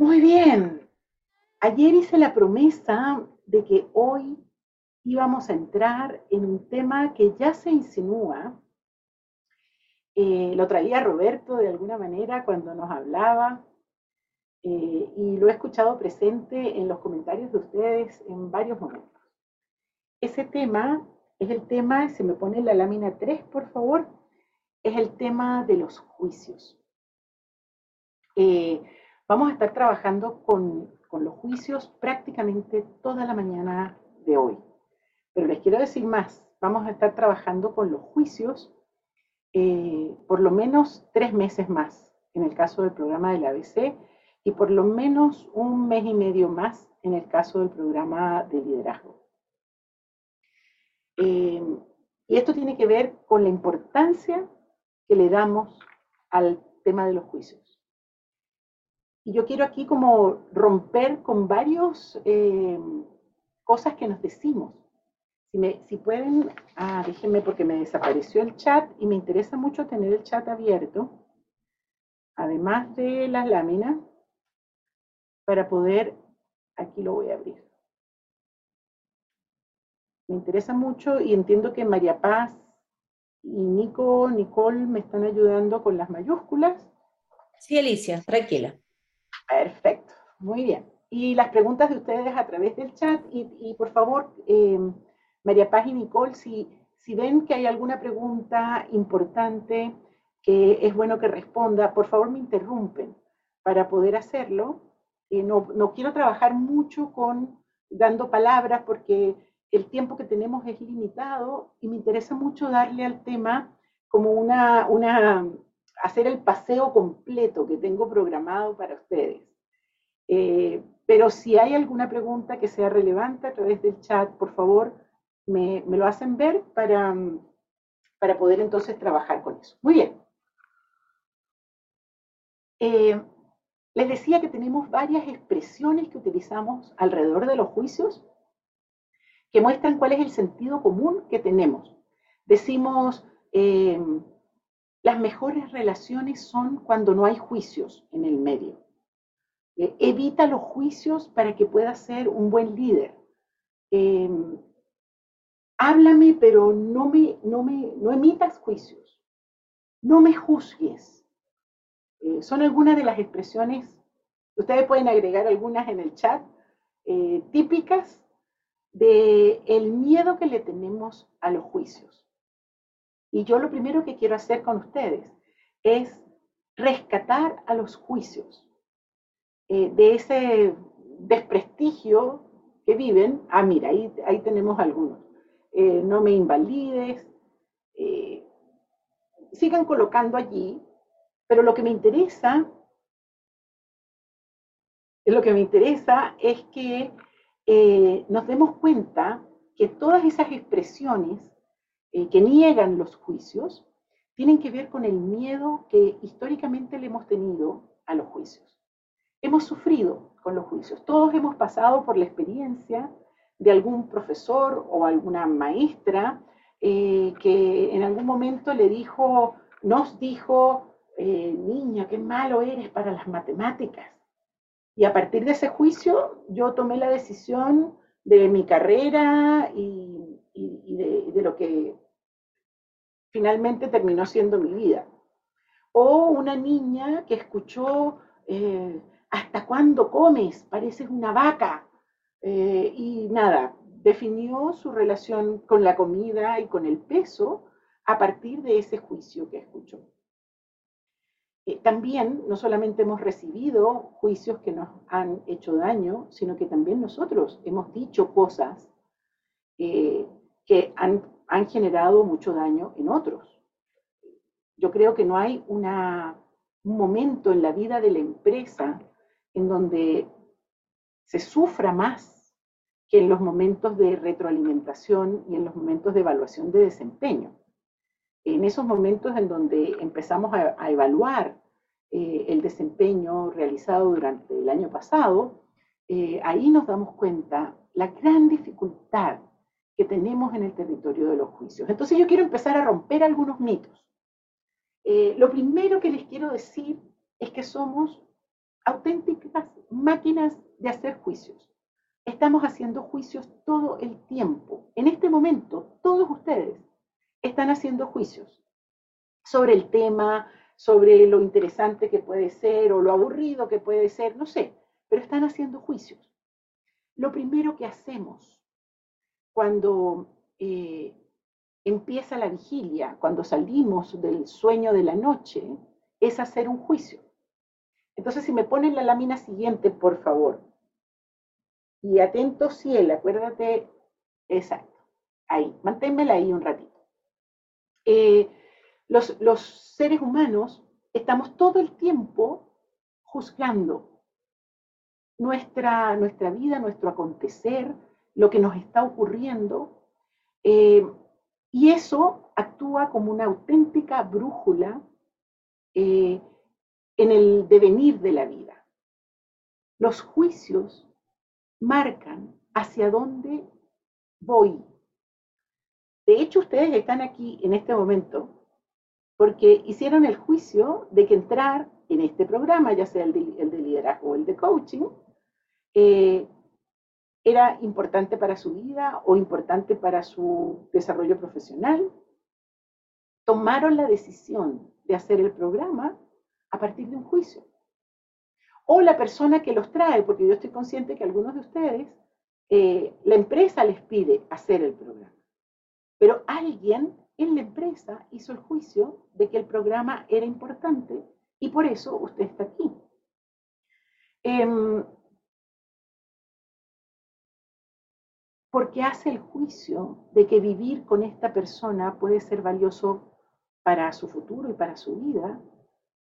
Muy bien. Ayer hice la promesa de que hoy íbamos a entrar en un tema que ya se insinúa. Eh, lo traía Roberto de alguna manera cuando nos hablaba eh, y lo he escuchado presente en los comentarios de ustedes en varios momentos. Ese tema es el tema, se me pone la lámina 3, por favor, es el tema de los juicios. Eh, vamos a estar trabajando con, con los juicios prácticamente toda la mañana de hoy. Pero les quiero decir más, vamos a estar trabajando con los juicios eh, por lo menos tres meses más, en el caso del programa del ABC, y por lo menos un mes y medio más en el caso del programa de liderazgo. Eh, y esto tiene que ver con la importancia que le damos al tema de los juicios. Yo quiero aquí como romper con varias eh, cosas que nos decimos si, pueden, ah, déjenme porque me desapareció el chat y me interesa mucho tener el chat abierto, además de las láminas, para poder, aquí lo voy a abrir. Me interesa mucho y entiendo que María Paz y Nico, Nicole me están ayudando con las mayúsculas. Sí, Alicia, tranquila. Perfecto, muy bien. Y las preguntas de ustedes a través del chat y, por favor, eh, María Paz y Nicole, si, si ven que hay alguna pregunta importante que es bueno que responda, por favor me interrumpen para poder hacerlo. Eh, no, no, quiero trabajar mucho con dando palabras porque el tiempo que tenemos es limitado y me interesa mucho darle al tema como una, una hacer el paseo completo que tengo programado para ustedes. Eh, pero si hay alguna pregunta que sea relevante a través del chat, por favor, me, lo hacen ver para, para poder entonces trabajar con eso. Muy bien. Eh, les decía que tenemos varias expresiones que utilizamos alrededor de los juicios que muestran cuál es el sentido común que tenemos. Decimos, eh, las mejores relaciones son cuando no hay juicios en el medio. Eh, evita los juicios para que puedas ser un buen líder háblame, pero no, me, no, me, no emitas juicios, no me juzgues. Eh, son algunas de las expresiones, ustedes pueden agregar algunas en el chat, eh, típicas de miedo que le tenemos a los juicios. Y yo lo primero que quiero hacer con ustedes es rescatar a los juicios eh, de ese desprestigio que viven. Ah, mira, ahí, ahí tenemos algunos. Eh, no me invalides, eh, sigan colocando allí, pero lo que me interesa, lo que me interesa es que nos demos cuenta que todas esas expresiones que niegan los juicios tienen que ver con el miedo que históricamente le hemos tenido a los juicios. Hemos sufrido con los juicios, todos hemos pasado por la experiencia de algún profesor o alguna maestra eh, que en algún momento le dijo, nos dijo, eh, niña, qué malo eres para las matemáticas. Y a partir de ese juicio yo tomé la decisión de mi carrera y, de, lo que finalmente terminó siendo mi vida. O una niña que escuchó, eh, ¿hasta cuándo comes? Pareces una vaca. Eh, y nada, definió su relación con la comida y con el peso a partir de ese juicio que escuchó. Eh, también no solamente hemos recibido juicios que nos han hecho daño, sino que también nosotros hemos dicho cosas eh, que han, han, generado mucho daño en otros. Yo creo que no hay un momento en la vida de la empresa en donde se sufra más que en los momentos de retroalimentación y en los momentos de evaluación de desempeño. En esos momentos en donde empezamos a, evaluar eh, el desempeño realizado durante el año pasado, eh, ahí nos damos cuenta la gran dificultad que tenemos en el territorio de los juicios. Entonces yo quiero empezar a romper algunos mitos. Eh, lo primero que les quiero decir es que somos auténticas máquinas de hacer juicios. Estamos haciendo juicios todo el tiempo. En este momento, todos ustedes están haciendo juicios sobre el tema, sobre lo interesante que puede ser o lo aburrido que puede ser, no sé, pero están haciendo juicios. Lo primero que hacemos cuando eh, empieza la vigilia, cuando salimos del sueño de la noche, es hacer un juicio. Entonces, si me ponen la lámina siguiente, por favor. Y atento, cielo, acuérdate, exacto, ahí, manténmela ahí un ratito. Eh, los, los seres humanos estamos todo el tiempo juzgando nuestra, nuestra vida, nuestro acontecer, lo que nos está ocurriendo. Eh, y eso actúa como una auténtica brújula eh, en el devenir de la vida. Los juicios marcan hacia dónde voy. De hecho, ustedes están aquí en este momento porque hicieron el juicio de que entrar en este programa, ya sea el de, liderazgo o el de coaching, eh, era importante para su vida o importante para su desarrollo profesional. Tomaron la decisión de hacer el programa a partir de un juicio. O la persona que los trae, porque yo estoy consciente que algunos de ustedes, eh, la empresa les pide hacer el programa. Pero alguien en la empresa hizo el juicio de que el programa era importante y por eso usted está aquí. Em, porque hace el juicio de que vivir con esta persona puede ser valioso para su futuro y para su vida,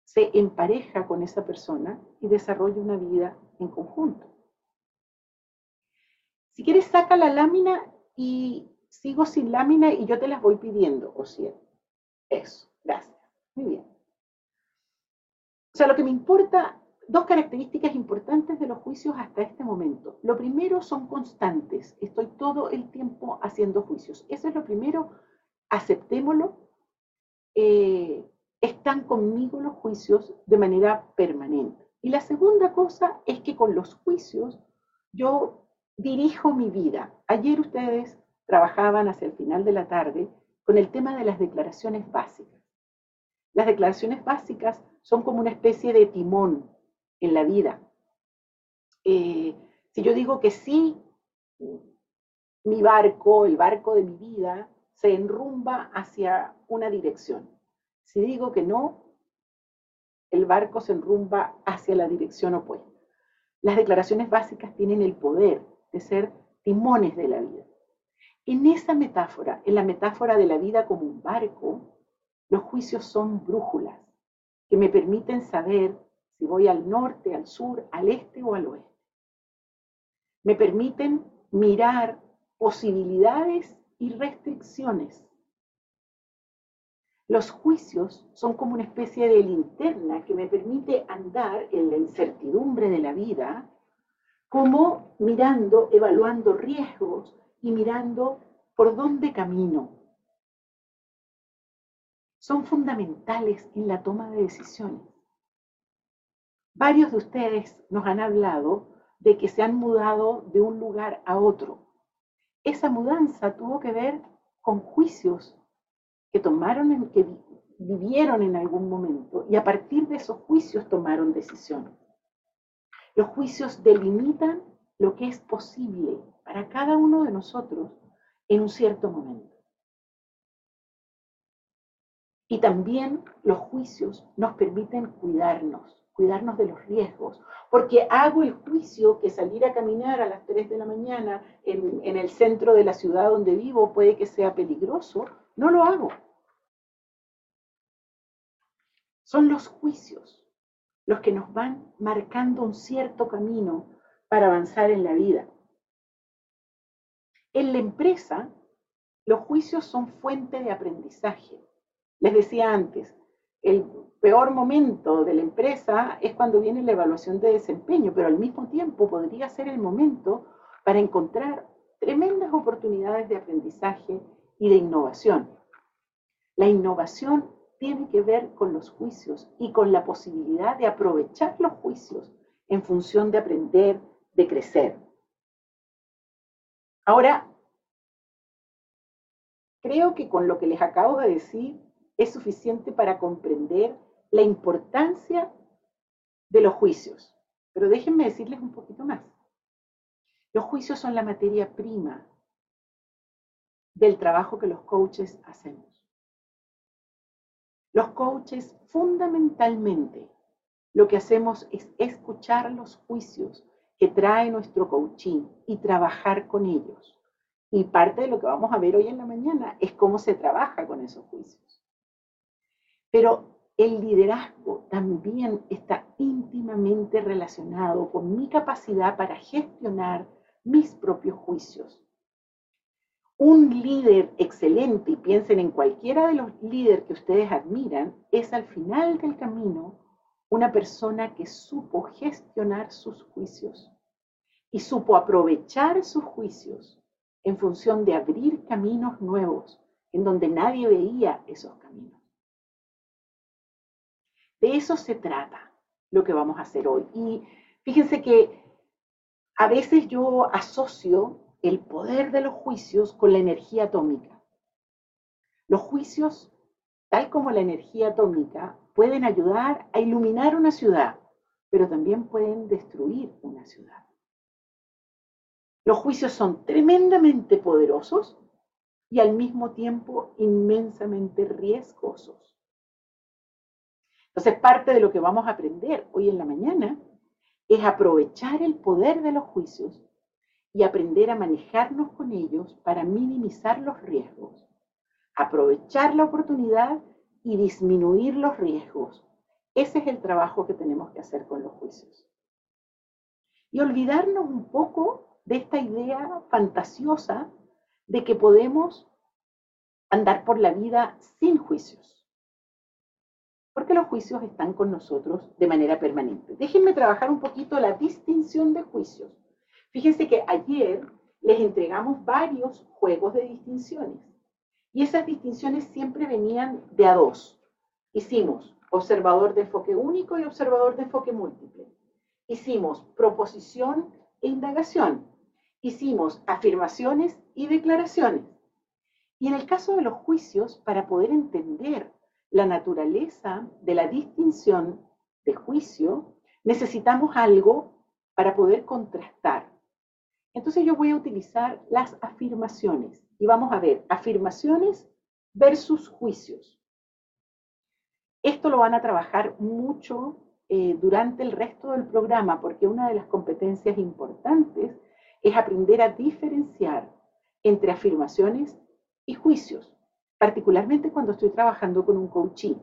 se empareja con esa persona y desarrolla una vida en conjunto. Si quieres, saca la lámina y sigo sin lámina y yo te las voy pidiendo, o sea, eso, gracias. Muy bien. O sea, lo que me importa, dos características importantes de los juicios hasta este momento. Lo primero son constantes. Estoy todo el tiempo haciendo juicios. Eso es lo primero. Aceptémoslo. Eh, están conmigo los juicios de manera permanente. Y la segunda cosa es que con los juicios yo dirijo mi vida. Ayer ustedes trabajaban hacia el final de la tarde con el tema de las declaraciones básicas. Las declaraciones básicas son como una especie de timón en la vida. Eh, si yo digo que sí, mi barco, el barco de mi vida, se enrumba hacia una dirección. Si digo que no, el barco se enrumba hacia la dirección opuesta. Las declaraciones básicas tienen el poder de ser timones de la vida. En esa metáfora, en la metáfora de la vida como un barco, los juicios son brújulas que me permiten saber si voy al norte, al sur, al este o al oeste. Me permiten mirar posibilidades y restricciones los juicios son como una especie de linterna que me permite andar en la incertidumbre de la vida, como mirando, evaluando riesgos y mirando por dónde camino. Son fundamentales en la toma de decisiones. Varios de ustedes nos han hablado de que se han mudado de un lugar a otro. Esa mudanza tuvo que ver con juicios que tomaron, que vivieron en algún momento y a partir de esos juicios tomaron decisiones. Los juicios delimitan lo que es posible para cada uno de nosotros en un cierto momento. Y también los juicios nos permiten cuidarnos, cuidarnos de los riesgos, porque hago el juicio que salir a caminar a las 3 de la mañana en, en el centro de la ciudad donde vivo puede que sea peligroso, no lo hago. Son los juicios los que nos van marcando un cierto camino para avanzar en la vida. En la empresa, los juicios son fuente de aprendizaje. Les decía antes, el peor momento de la empresa es cuando viene la evaluación de desempeño, pero al mismo tiempo podría ser el momento para encontrar tremendas oportunidades de aprendizaje y de innovación. La innovación tiene que ver con los juicios y con la posibilidad de aprovechar los juicios en función de aprender, de crecer. Ahora, creo que con lo que les acabo de decir es suficiente para comprender la importancia de los juicios. Pero déjenme decirles un poquito más. Los juicios son la materia prima del trabajo que los coaches hacemos. Los coaches fundamentalmente lo que hacemos es escuchar los juicios que trae nuestro coaching y trabajar con ellos. Y parte de lo que vamos a ver hoy en la mañana es cómo se trabaja con esos juicios. Pero el liderazgo también está íntimamente relacionado con mi capacidad para gestionar mis propios juicios. Un líder excelente, y piensen en cualquiera de los líderes que ustedes admiran, es al final del camino una persona que supo gestionar sus juicios y supo aprovechar sus juicios en función de abrir caminos nuevos en donde nadie veía esos caminos. De eso se trata lo que vamos a hacer hoy. Y fíjense que a veces yo asocio el poder de los juicios con la energía atómica. Los juicios, tal como la energía atómica, pueden ayudar a iluminar una ciudad, pero también pueden destruir una ciudad. Los juicios son tremendamente poderosos y al mismo tiempo inmensamente riesgosos. Entonces, parte de lo que vamos a aprender hoy en la mañana es aprovechar el poder de los juicios y aprender a manejarnos con ellos para minimizar los riesgos, aprovechar la oportunidad y disminuir los riesgos. Ese es el trabajo que tenemos que hacer con los juicios. Y olvidarnos un poco de esta idea fantasiosa de que podemos andar por la vida sin juicios. Porque los juicios están con nosotros de manera permanente. Déjenme trabajar un poquito la distinción de juicios. Fíjense que ayer les entregamos varios juegos de distinciones. Y esas distinciones siempre venían de a dos. Hicimos observador de enfoque único y observador de enfoque múltiple. Hicimos proposición e indagación. Hicimos afirmaciones y declaraciones. Y en el caso de los juicios, para poder entender la naturaleza de la distinción de juicio, necesitamos algo para poder contrastar. Entonces yo voy a utilizar las afirmaciones. Y vamos a ver, afirmaciones versus juicios. Esto lo van a trabajar mucho eh, durante el resto del programa, porque una de las competencias importantes es aprender a diferenciar entre afirmaciones y juicios, particularmente cuando estoy trabajando con un coaching.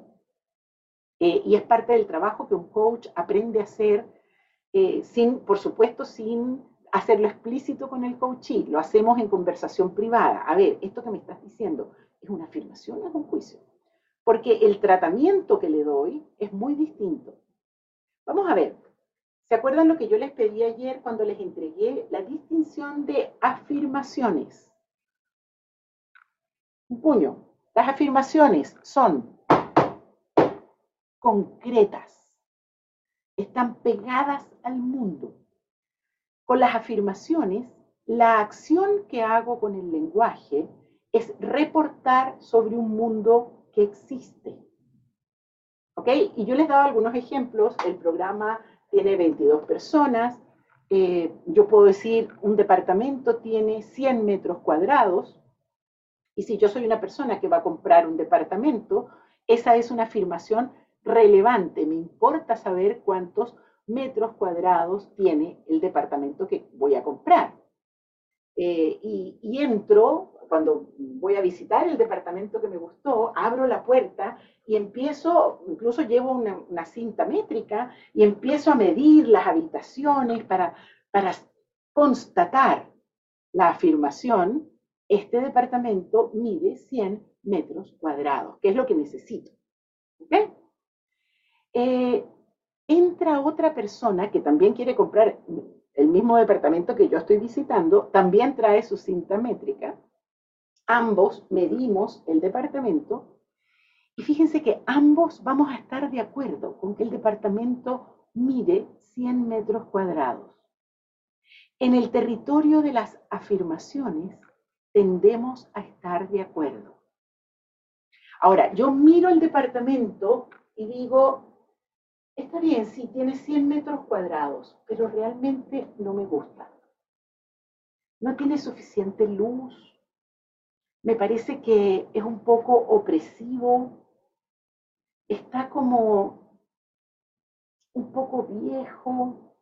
Eh, y es parte del trabajo que un coach aprende a hacer, eh, sin, por supuesto, sin hacerlo explícito con el coaching, lo hacemos en conversación privada. A ver, esto que me estás diciendo, ¿es una afirmación o es un juicio? Porque el tratamiento que le doy es muy distinto. Vamos a ver, ¿se acuerdan lo que yo les pedí ayer cuando les entregué la distinción de afirmaciones? Un puño. Las afirmaciones son concretas, están pegadas al mundo con las afirmaciones, la acción que hago con el lenguaje es reportar sobre un mundo que existe. ¿Ok? Y yo les daba algunos ejemplos. El programa tiene 22 personas. Eh, yo puedo decir, un departamento tiene 100 metros cuadrados. Y si yo soy una persona que va a comprar un departamento, esa es una afirmación relevante. Me importa saber cuántos metros cuadrados tiene el departamento que voy a comprar. Eh, y, entro, cuando voy a visitar el departamento que me gustó, abro la puerta y empiezo, incluso llevo una, cinta métrica y empiezo a medir las habitaciones para, para constatar la afirmación, este departamento mide 100 metros cuadrados, que es lo que necesito. ¿Okay? Eh, entra otra persona que también quiere comprar el mismo departamento que yo estoy visitando, también trae su cinta métrica. Ambos medimos el departamento y fíjense que ambos vamos a estar de acuerdo con que el departamento mide 100 metros cuadrados. En el territorio de las afirmaciones tendemos a estar de acuerdo. Ahora, yo miro el departamento y digo, está bien, sí, tiene 100 metros cuadrados, pero realmente no me gusta. No tiene suficiente luz. Me parece que es un poco opresivo. Está como un poco viejo.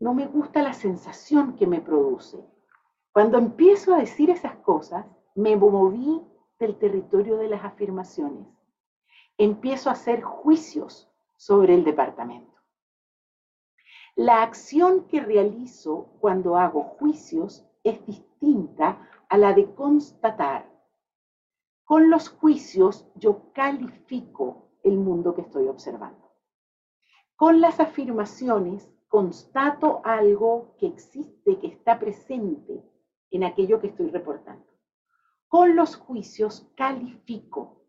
No me gusta la sensación que me produce. Cuando empiezo a decir esas cosas, me moví del territorio de las afirmaciones. Empiezo a hacer juicios sobre el departamento. La acción que realizo cuando hago juicios es distinta a la de constatar. Con los juicios yo califico el mundo que estoy observando. Con las afirmaciones constato algo que existe, que está presente en aquello que estoy reportando con los juicios califico.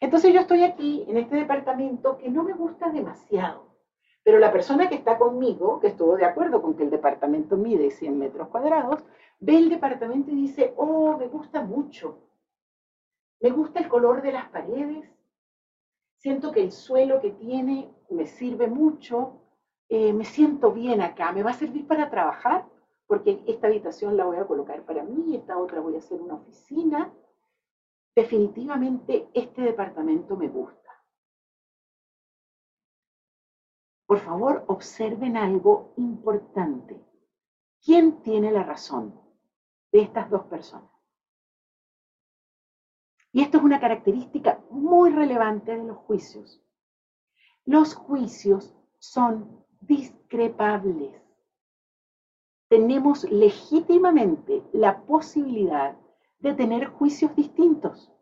Entonces yo estoy aquí en este departamento que no me gusta demasiado, pero la persona que está conmigo, que estuvo de acuerdo con que el departamento mide 100 metros cuadrados, ve el departamento y dice, oh, me gusta mucho. Me gusta el color de las paredes. Siento que el suelo que tiene me sirve mucho. Eh, me siento bien acá. ¿Me va a servir para trabajar? Porque esta habitación la voy a colocar para mí, esta otra voy a hacer una oficina. Definitivamente este departamento me gusta. Por favor, observen algo importante. ¿Quién tiene la razón de estas dos personas? Y esto es una característica muy relevante de los juicios. Los juicios son discrepables tenemos legítimamente la posibilidad de tener juicios distintos.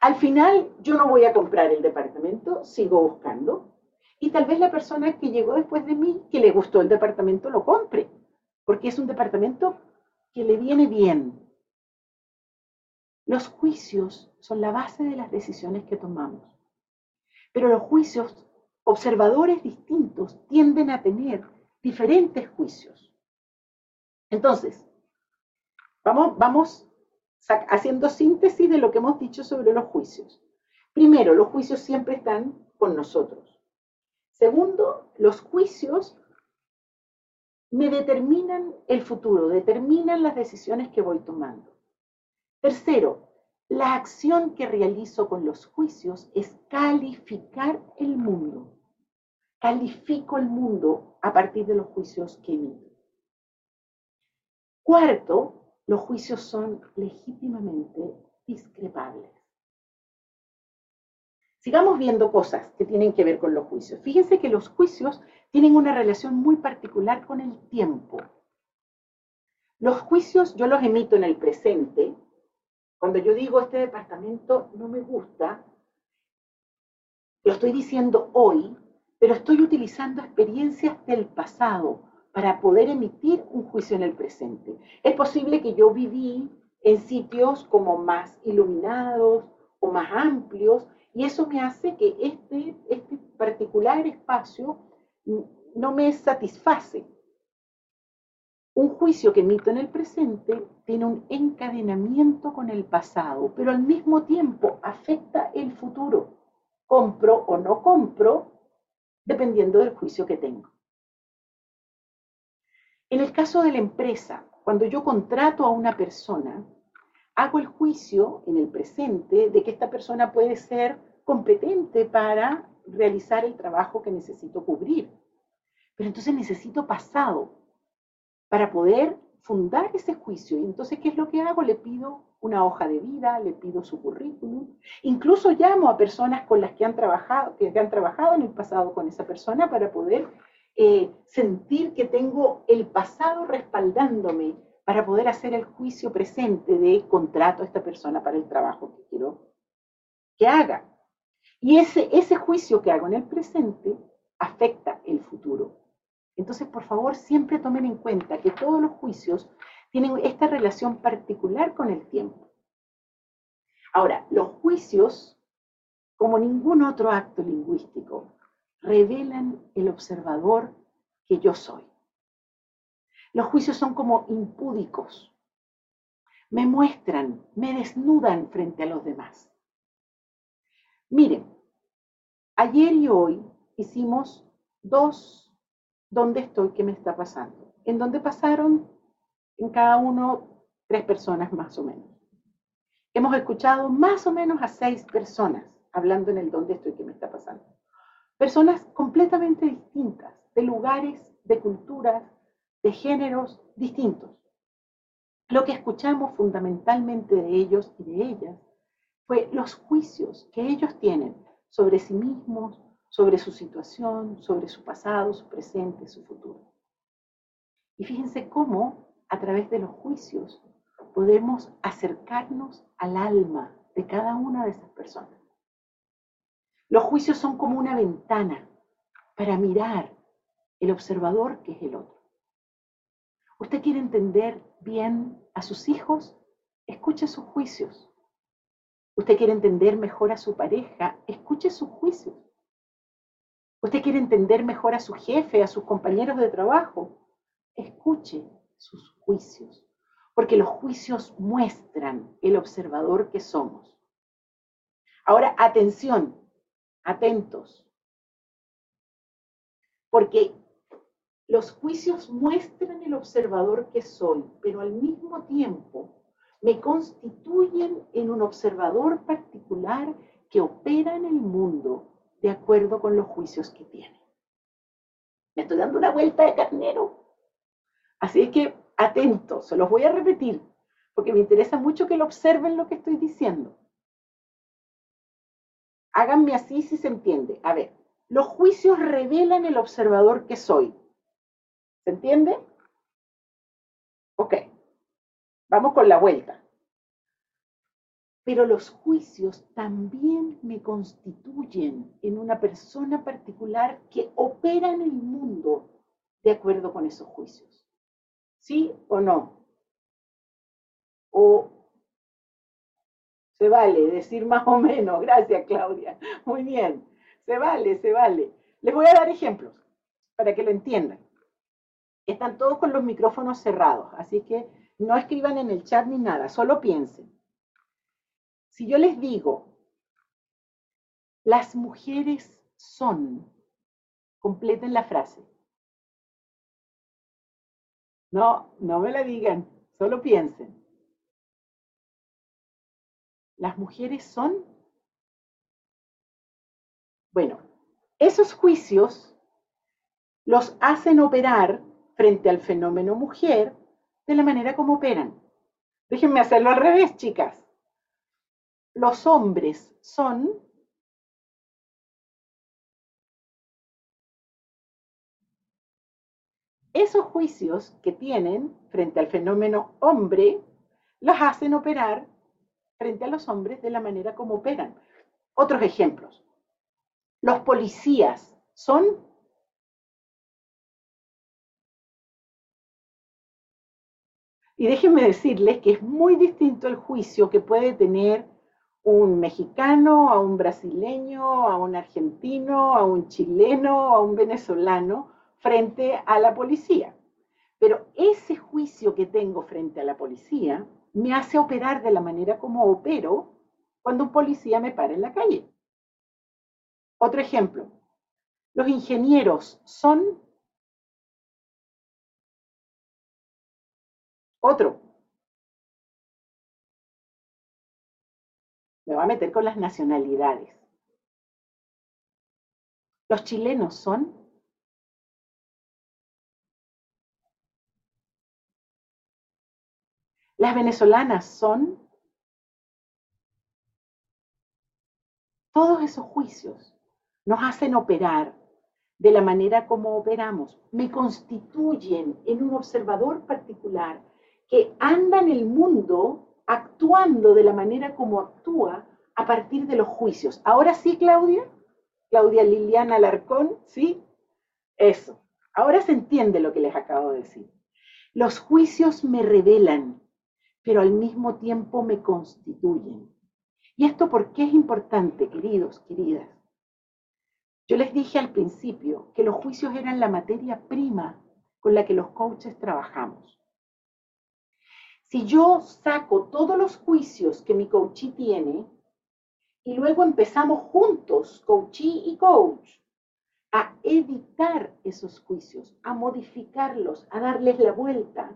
Al final, yo no voy a comprar el departamento, sigo buscando, y tal vez la persona que llegó después de mí, que le gustó el departamento, lo compre, porque es un departamento que le viene bien. Los juicios son la base de las decisiones que tomamos, pero los juicios, observadores distintos, tienden a tener diferentes juicios. Entonces, vamos, vamos haciendo síntesis de lo que hemos dicho sobre los juicios. Primero, los juicios siempre están con nosotros. Segundo, los juicios me determinan el futuro, determinan las decisiones que voy tomando. Tercero, la acción que realizo con los juicios es calificar el mundo califico el mundo a partir de los juicios que emito. Cuarto, los juicios son legítimamente discrepables. Sigamos viendo cosas que tienen que ver con los juicios. Fíjense que los juicios tienen una relación muy particular con el tiempo. Los juicios yo los emito en el presente. Cuando yo digo este departamento no me gusta, lo estoy diciendo hoy pero estoy utilizando experiencias del pasado para poder emitir un juicio en el presente. Es posible que yo viví en sitios como más iluminados o más amplios y eso me hace que este, este particular espacio no me satisface. Un juicio que emito en el presente tiene un encadenamiento con el pasado, pero al mismo tiempo afecta el futuro. Compro o no compro dependiendo del juicio que tengo. En el caso de la empresa, cuando yo contrato a una persona, hago el juicio en el presente de que esta persona puede ser competente para realizar el trabajo que necesito cubrir. Pero entonces necesito pasado para poder fundar ese juicio. Y entonces, ¿qué es lo que hago? Le pido una hoja de vida, le pido su currículum. Incluso llamo a personas con las que han trabajado, que han trabajado en el pasado con esa persona para poder eh, sentir que tengo el pasado respaldándome para poder hacer el juicio presente de contrato a esta persona para el trabajo que quiero que haga. Y ese, ese juicio que hago en el presente afecta el futuro. Entonces, por favor, siempre tomen en cuenta que todos los juicios tienen esta relación particular con el tiempo. Ahora, los juicios, como ningún otro acto lingüístico, revelan el observador que yo soy. Los juicios son como impúdicos. Me muestran, me desnudan frente a los demás. Miren, ayer y hoy hicimos dos ¿dónde estoy? ¿Qué me está pasando? En donde pasaron en cada uno tres personas más o menos. Hemos escuchado más o menos a seis personas hablando en el dónde estoy, qué me está pasando. Personas completamente distintas, de lugares, de culturas, de géneros distintos. Lo que escuchamos fundamentalmente de ellos y de ellas fue los juicios que ellos tienen sobre sí mismos, sobre su situación, sobre su pasado, su presente, su futuro. Y fíjense cómo a través de los juicios podemos acercarnos al alma de cada una de esas personas. Los juicios son como una ventana para mirar el observador que es el otro. ¿Usted quiere entender bien a sus hijos? Escuche sus juicios. ¿Usted quiere entender mejor a su pareja? Escuche sus juicios. ¿Usted quiere entender mejor a su jefe, a sus compañeros de trabajo? Escuche sus juicios, porque los juicios muestran el observador que somos. Ahora, atención, atentos, porque los juicios muestran el observador que soy, pero al mismo tiempo me constituyen en un observador particular que opera en el mundo de acuerdo con los juicios que tiene. Me estoy dando una vuelta de carnero. Así que atentos, se los voy a repetir, porque me interesa mucho que lo observen lo que estoy diciendo. Háganme así si se entiende. A ver, los juicios revelan el observador que soy. ¿Se entiende? Ok, vamos con la vuelta. Pero los juicios también me constituyen en una persona particular que opera en el mundo de acuerdo con esos juicios. ¿Sí o no? O se vale decir más o menos. Gracias, Claudia. Muy bien. Se vale, se vale. Les voy a dar ejemplos para que lo entiendan. Están todos con los micrófonos cerrados, así que no escriban en el chat ni nada, solo piensen. Si yo les digo, las mujeres son, completen la frase. No, no me la digan, solo piensen. Las mujeres son. Bueno, esos juicios los hacen operar frente al fenómeno mujer de la manera como operan. Déjenme hacerlo al revés, chicas los hombres son esos juicios que tienen frente al fenómeno hombre, los hacen operar frente a los hombres de la manera como operan. Otros ejemplos. Los policías son Y déjenme decirles que es muy distinto el juicio que puede tener un mexicano, a un brasileño, a un argentino, a un chileno, a un venezolano frente a la policía. Pero ese juicio que tengo frente a la policía me hace operar de la manera como opero cuando un policía me para en la calle. Otro ejemplo, los ingenieros son... Otro, Me va a meter con las nacionalidades. Los chilenos son Las venezolanas son todos esos juicios nos hacen operar de la manera como operamos, me constituyen en un observador particular que anda en el mundo actuando de la manera como actúa a partir de los juicios. Ahora sí, Claudia, Claudia Liliana Alarcón, ¿sí? Eso. Ahora se entiende lo que les acabo de decir. Los juicios me revelan, pero al mismo tiempo me constituyen. ¿Y esto por qué es importante, queridos, queridas? Yo les dije al principio que los juicios eran la materia prima con la que los coaches trabajamos. Si yo saco todos los juicios que mi coachee tiene y luego empezamos juntos, coachee y coach, a editar esos juicios, a modificarlos, a darles la vuelta,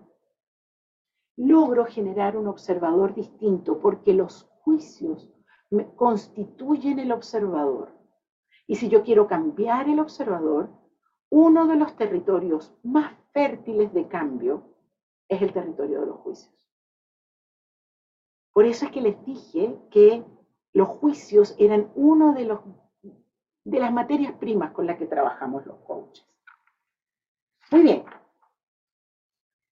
logro generar un observador distinto porque los juicios constituyen el observador. Y si yo quiero cambiar el observador, uno de los territorios más fértiles de cambio es el territorio de los juicios. Por eso es que les dije que los juicios eran uno de, los, de las materias primas con las que trabajamos los coaches. Muy bien.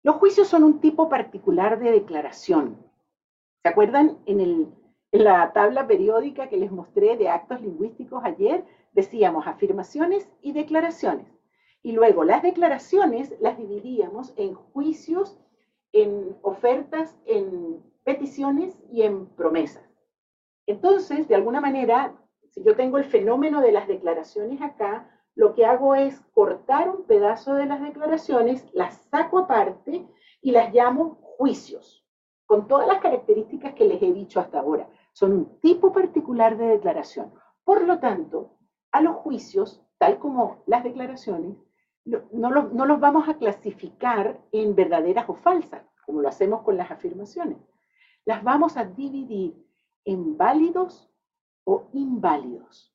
Los juicios son un tipo particular de declaración. ¿Se acuerdan en, la tabla periódica que les mostré de actos lingüísticos ayer? Decíamos afirmaciones y declaraciones. Y luego las declaraciones las dividíamos en juicios, en ofertas, en peticiones y en promesas. Entonces, de alguna manera, si yo tengo el fenómeno de las declaraciones acá, lo que hago es cortar un pedazo de las declaraciones, las saco aparte y las llamo juicios, con todas las características que les he dicho hasta ahora. Son un tipo particular de declaración. Por lo tanto, a los juicios, tal como las declaraciones, no, los vamos a clasificar en verdaderas o falsas, como lo hacemos con las afirmaciones. Las vamos a dividir en válidos o inválidos.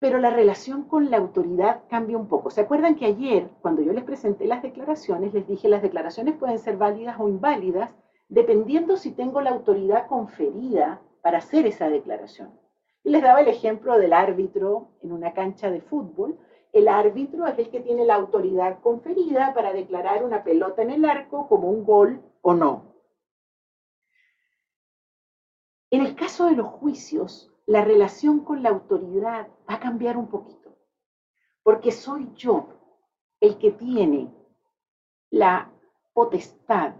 Pero la relación con la autoridad cambia un poco. ¿Se acuerdan que ayer, cuando yo les presenté las declaraciones, les dije las declaraciones pueden ser válidas o inválidas dependiendo si tengo la autoridad conferida para hacer esa declaración? Y les daba el ejemplo del árbitro en una cancha de fútbol. El árbitro es el que tiene la autoridad conferida para declarar una pelota en el arco como un gol o no. En el caso de los juicios, la relación con la autoridad va a cambiar un poquito, porque soy yo el que tiene la potestad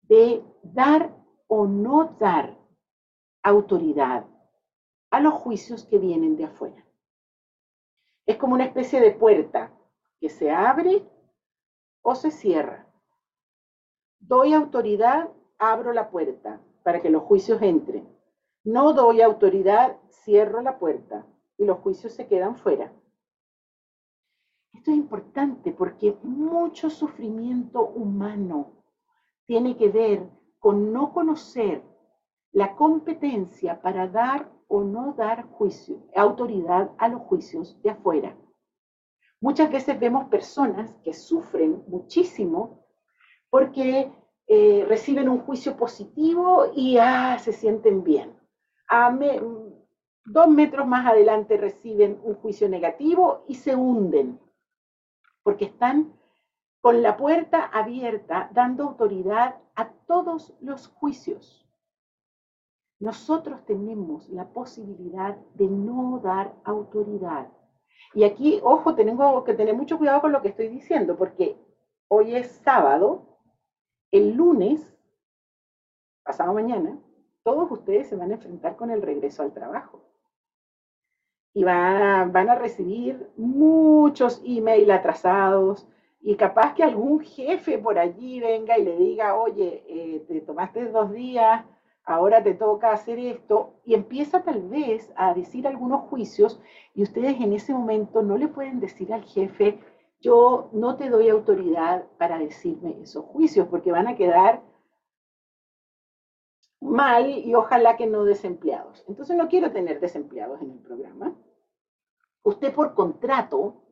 de dar o no dar autoridad a los juicios que vienen de afuera. Es como una especie de puerta que se abre o se cierra. Doy autoridad, abro la puerta para que los juicios entren. No doy autoridad, cierro la puerta y los juicios se quedan fuera. Esto es importante porque mucho sufrimiento humano tiene que ver con no conocer la competencia para dar o no dar juicio, autoridad a los juicios de afuera. Muchas veces vemos personas que sufren muchísimo porque eh, reciben un juicio positivo y ah, se sienten bien. A dos metros más adelante reciben un juicio negativo y se hunden porque están con la puerta abierta dando autoridad a todos los juicios. Nosotros tenemos la posibilidad de no dar autoridad. Y aquí, ojo, tengo que tener mucho cuidado con lo que estoy diciendo, porque hoy es sábado, el lunes, pasado mañana, todos ustedes se van a enfrentar con el regreso al trabajo. Y van, a recibir muchos emails atrasados, y capaz que algún jefe por allí venga y le diga, oye, eh, te tomaste dos días, ahora te toca hacer esto, y empieza tal vez a decir algunos juicios y ustedes en ese momento no le pueden decir al jefe, yo no te doy autoridad para decirme esos juicios, porque van a quedar mal y ojalá que no desempleados. Entonces no quiero tener desempleados en el programa. Usted por contrato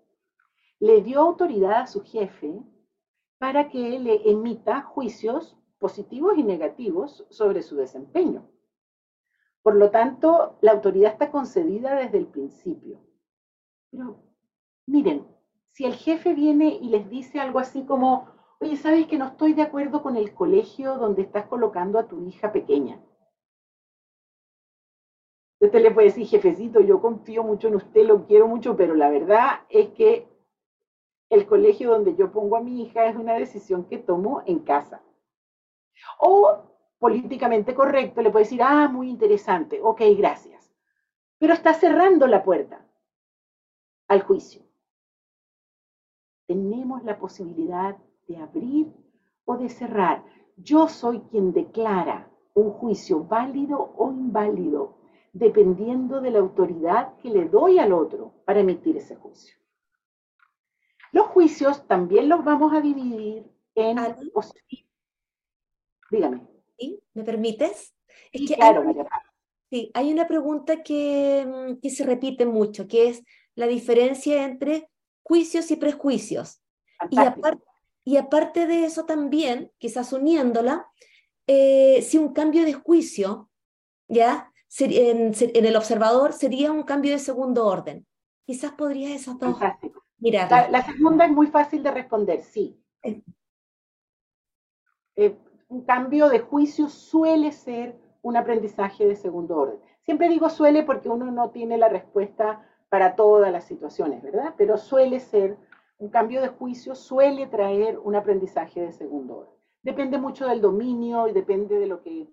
le dio autoridad a su jefe para que le emita juicios positivos y negativos sobre su desempeño. Por lo tanto, la autoridad está concedida desde el principio. Pero miren, si el jefe viene y les dice algo así como, oye, ¿sabes que no estoy de acuerdo con el colegio donde estás colocando a tu hija pequeña? Usted le puede decir, jefecito, yo confío mucho en usted, lo quiero mucho, pero la verdad es que el colegio donde yo pongo a mi hija es una decisión que tomo en casa. O políticamente correcto, le puede decir, ah, muy interesante, ok, gracias. pero está cerrando la puerta al juicio. Tenemos la posibilidad de abrir o de cerrar. Yo soy quien declara un juicio válido o inválido, dependiendo de la autoridad que le doy al otro para emitir ese juicio. Los juicios también los vamos a dividir en... Dígame. ¿Sí? ¿Me permites? Es que claro, hay, sí, hay una pregunta que, mm, que se repite mucho, que es la diferencia entre juicios y prejuicios. Y, y, aparte de eso también, quizás uniéndola, eh, si un cambio de juicio, ¿ya? En, el observador sería un cambio de segundo orden. Quizás podría esas dos. La, la, segunda es muy fácil de responder, sí. Eh. Eh, un cambio de juicio suele ser un aprendizaje de segundo orden. Siempre digo suele porque uno no tiene la respuesta para todas las situaciones, ¿verdad? Pero suele ser, un cambio de juicio suele traer un aprendizaje de segundo orden. Depende mucho del dominio y depende de lo que,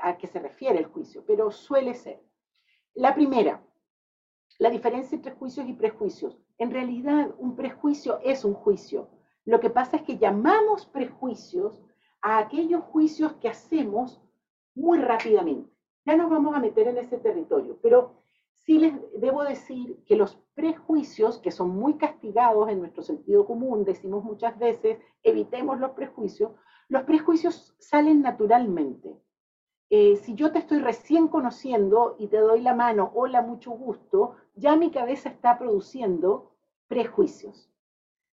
a qué se refiere el juicio, pero suele ser. La primera, la diferencia entre juicios y prejuicios. En realidad, un prejuicio es un juicio. Lo que pasa es que llamamos prejuicios a aquellos juicios que hacemos muy rápidamente. Ya nos vamos a meter en ese territorio, pero sí les debo decir que los prejuicios, que son muy castigados en nuestro sentido común, decimos muchas veces, evitemos los prejuicios, los prejuicios salen naturalmente. Eh, si yo te estoy recién conociendo y te doy la mano, hola, mucho gusto, ya mi cabeza está produciendo prejuicios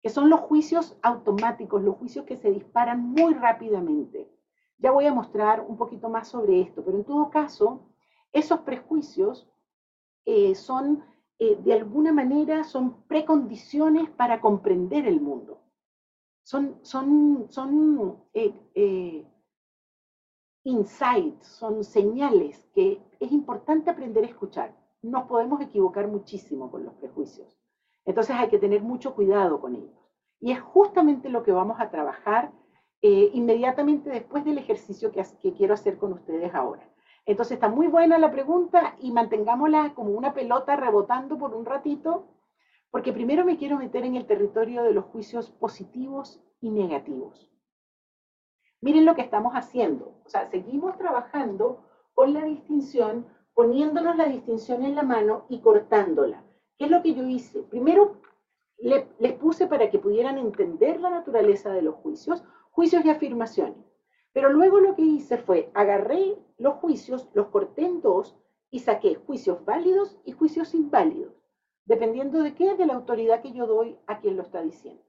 que son los juicios automáticos, los juicios que se disparan muy rápidamente. Ya voy a mostrar un poquito más sobre esto, pero en todo caso, esos prejuicios eh, son, eh, de alguna manera, son precondiciones para comprender el mundo. Son, son, son eh, insights, son señales que es importante aprender a escuchar. Nos podemos equivocar muchísimo con los prejuicios. Entonces hay que tener mucho cuidado con ellos. Y es justamente lo que vamos a trabajar eh, inmediatamente después del ejercicio que quiero hacer con ustedes ahora. Entonces está muy buena la pregunta y mantengámosla como una pelota rebotando por un ratito, porque primero me quiero meter en el territorio de los juicios positivos y negativos. Miren lo que estamos haciendo. O sea, seguimos trabajando con la distinción, poniéndonos la distinción en la mano y cortándola. ¿Qué es lo que yo hice? Primero les puse para que pudieran entender la naturaleza de los juicios, juicios y afirmaciones. Pero luego lo que hice fue, agarré los juicios, los corté en dos y saqué juicios válidos y juicios inválidos, dependiendo de qué, de la autoridad que yo doy a quien lo está diciendo.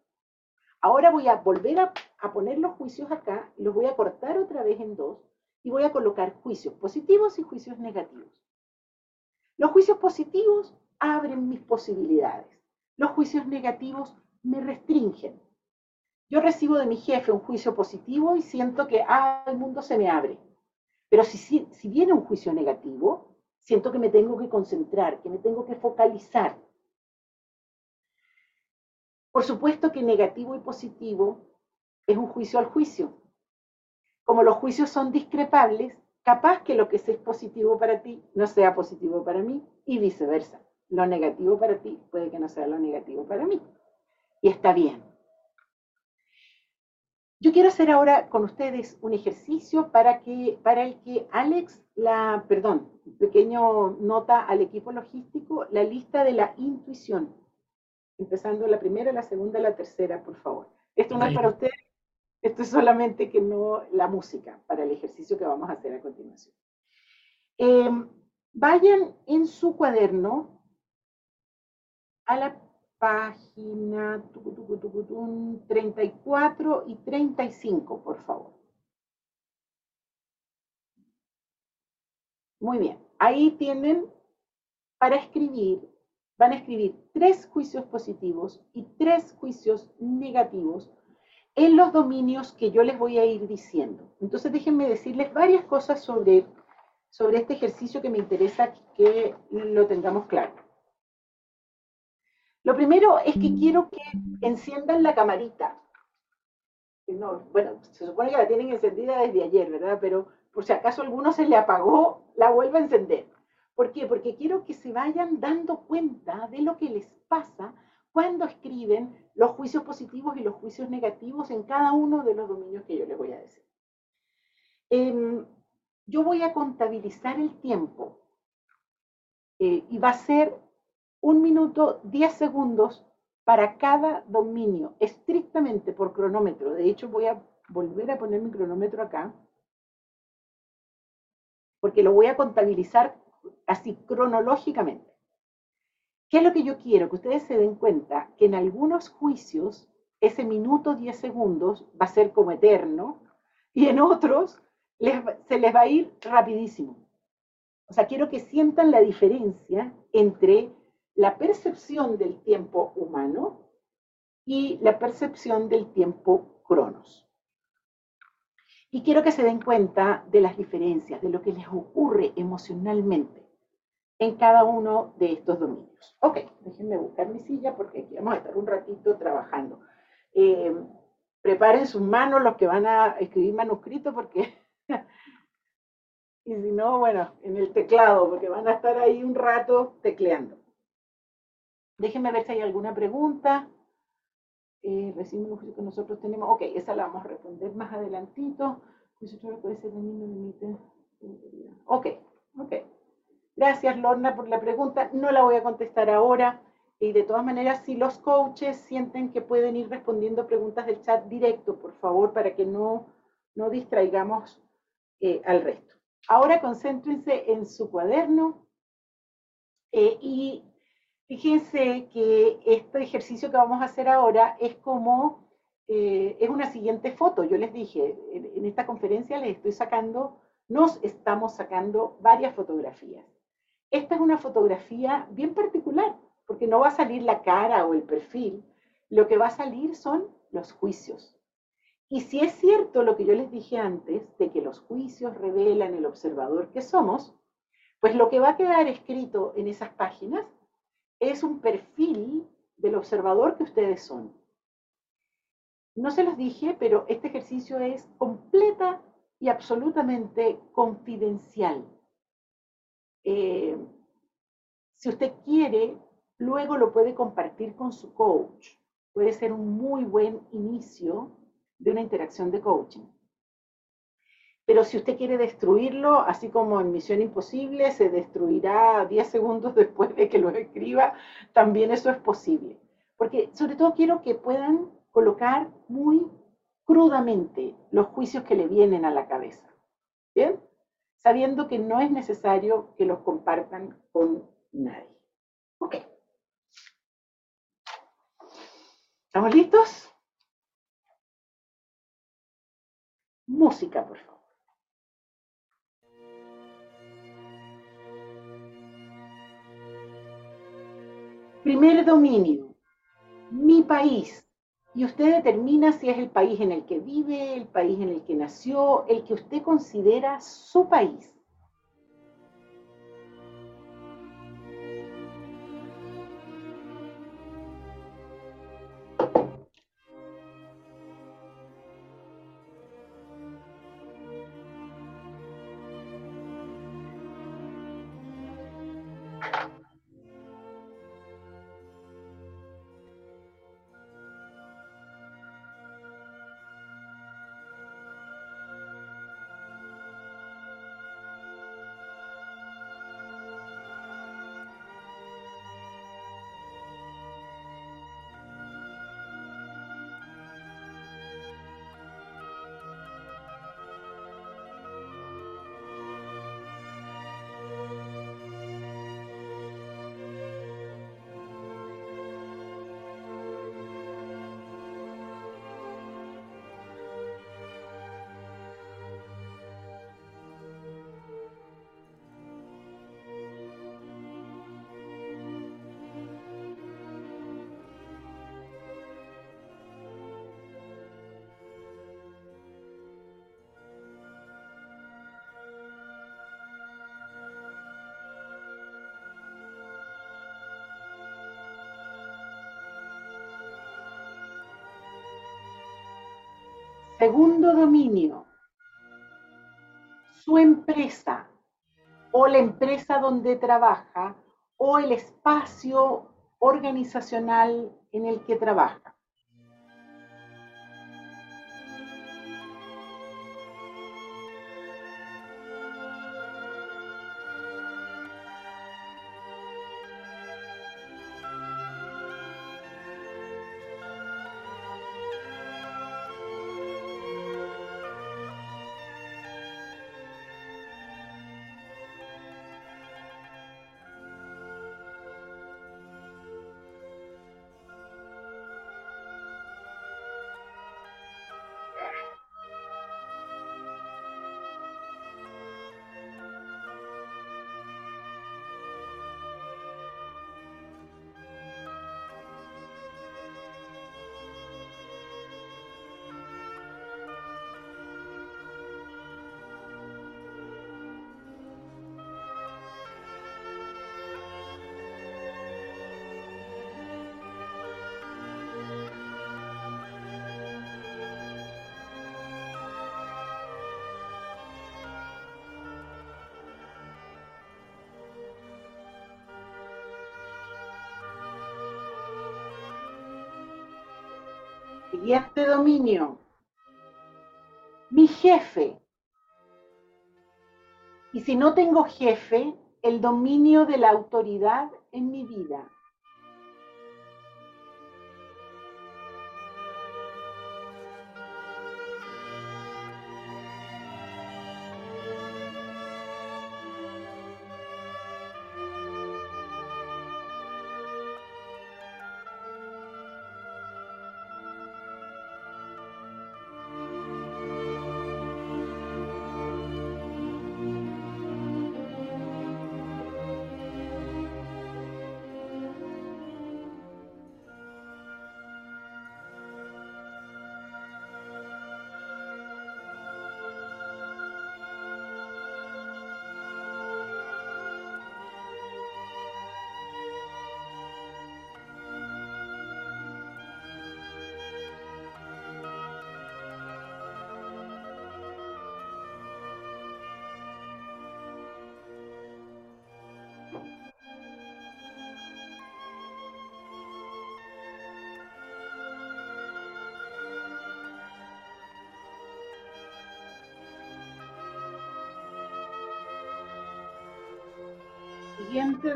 Ahora voy a volver a, a poner los juicios acá, los voy a cortar otra vez en dos y voy a colocar juicios positivos y juicios negativos. Los juicios positivos abren mis posibilidades. Los juicios negativos me restringen. Yo recibo de mi jefe un juicio positivo y siento que ah, el mundo se me abre. Pero si, si viene un juicio negativo, siento que me tengo que concentrar, que me tengo que focalizar. Por supuesto que negativo y positivo es un juicio al juicio. Como los juicios son discrepables, capaz que lo que es positivo para ti no sea positivo para mí y viceversa. Lo negativo para ti puede que no sea lo negativo para mí. Y está bien. Yo quiero hacer ahora con ustedes un ejercicio para, que, para el que Alex, la, perdón, pequeño nota al equipo logístico, la lista de la intuición. Empezando la primera, la segunda, la tercera, por favor. Esto no es para ustedes, esto es solamente que no la música para el ejercicio que vamos a hacer a continuación. Em, vayan en su cuaderno a la página 34 y 35, por favor. Muy bien, ahí tienen para escribir, van a escribir tres juicios positivos y tres juicios negativos en los dominios que yo les voy a ir diciendo. Entonces déjenme decirles varias cosas sobre, sobre este ejercicio que me interesa que lo tengamos claro. Lo primero es que quiero que enciendan la camarita. bueno, se supone que la tienen encendida desde ayer, ¿verdad? Pero por si acaso a alguno se le apagó, la vuelva a encender. ¿Por qué? Porque quiero que se vayan dando cuenta de lo que les pasa cuando escriben los juicios positivos y los juicios negativos en cada uno de los dominios que yo les voy a decir. Em, yo voy a contabilizar el tiempo eh, y va a ser un minuto, diez segundos para cada dominio, estrictamente por cronómetro. De hecho, voy a volver a poner mi cronómetro acá, porque lo voy a contabilizar así cronológicamente. ¿Qué es lo que yo quiero? Que ustedes se den cuenta que en algunos juicios ese minuto 10 segundos va a ser como eterno y en otros se les va a ir rapidísimo. O sea, quiero que sientan la diferencia entre la percepción del tiempo humano y la percepción del tiempo cronos. Y quiero que se den cuenta de las diferencias, de lo que les ocurre emocionalmente en cada uno de estos dominios. Ok, déjenme buscar mi silla porque aquí vamos a estar un ratito trabajando. Eh, preparen sus manos los que van a escribir manuscrito porque, y si no, bueno, en el teclado, porque van a estar ahí un rato tecleando. Déjenme ver si hay alguna pregunta. Eh, recién que nosotros tenemos. Ok, esa la vamos a responder más adelantito. puede ser. Ok, ok. Gracias, Lorna, por la pregunta. No la voy a contestar ahora. Y de todas maneras, si los coaches sienten que pueden ir respondiendo preguntas del chat directo, por favor, para que no, no distraigamos eh, al resto. Ahora concéntrense en su cuaderno eh, y Fíjense que este ejercicio que vamos a hacer ahora es como, eh, es una siguiente foto. Yo les dije, en, esta conferencia les estoy sacando, nos estamos sacando varias fotografías. Esta es una fotografía bien particular, porque no va a salir la cara o el perfil, lo que va a salir son los juicios. Y si es cierto lo que yo les dije antes, de que los juicios revelan el observador que somos, pues lo que va a quedar escrito en esas páginas es un perfil del observador que ustedes son. No se los dije, pero este ejercicio es completa y absolutamente confidencial. Eh, si usted quiere, luego lo puede compartir con su coach. Puede ser un muy buen inicio de una interacción de coaching. Pero si usted quiere destruirlo, así como en Misión Imposible, se destruirá 10 segundos después de que lo escriba, también eso es posible. Porque sobre todo quiero que puedan colocar muy crudamente los juicios que le vienen a la cabeza. ¿Bien? Sabiendo que no es necesario que los compartan con nadie. Ok. ¿Estamos listos? Música, por favor. Primer dominio, mi país. Y usted determina si es el país en el que vive, el país en el que nació, el que usted considera su país. Segundo dominio, su empresa o la empresa donde trabaja o el espacio organizacional en el que trabaja. Siguiente dominio. Mi jefe. Y si no tengo jefe, el dominio de la autoridad en mi vida.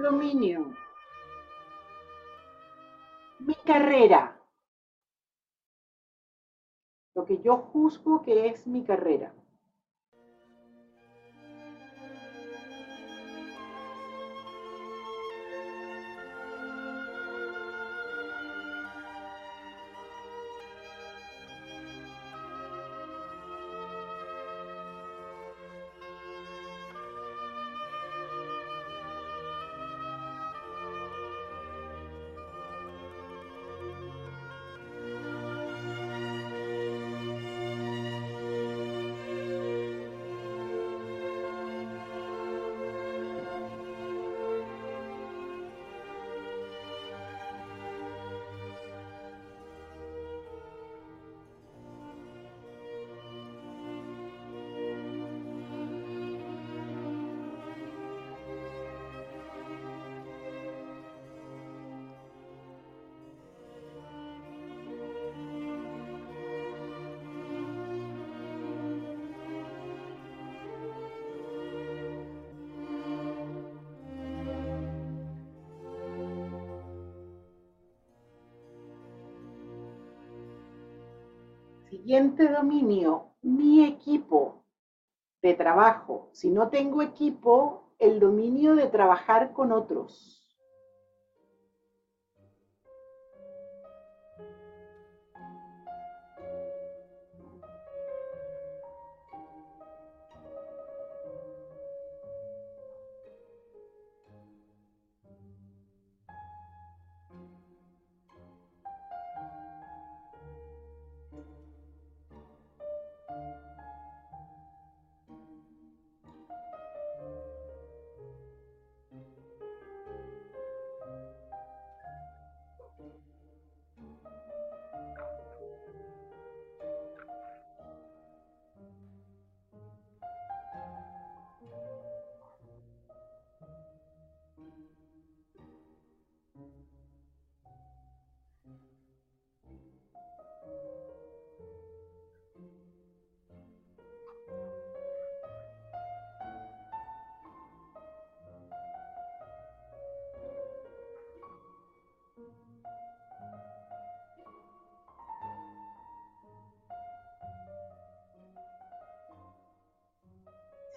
Dominio. Mi carrera. Lo que yo juzgo que es mi carrera. Dominio, mi equipo de trabajo. Si no tengo equipo, el dominio de trabajar con otros.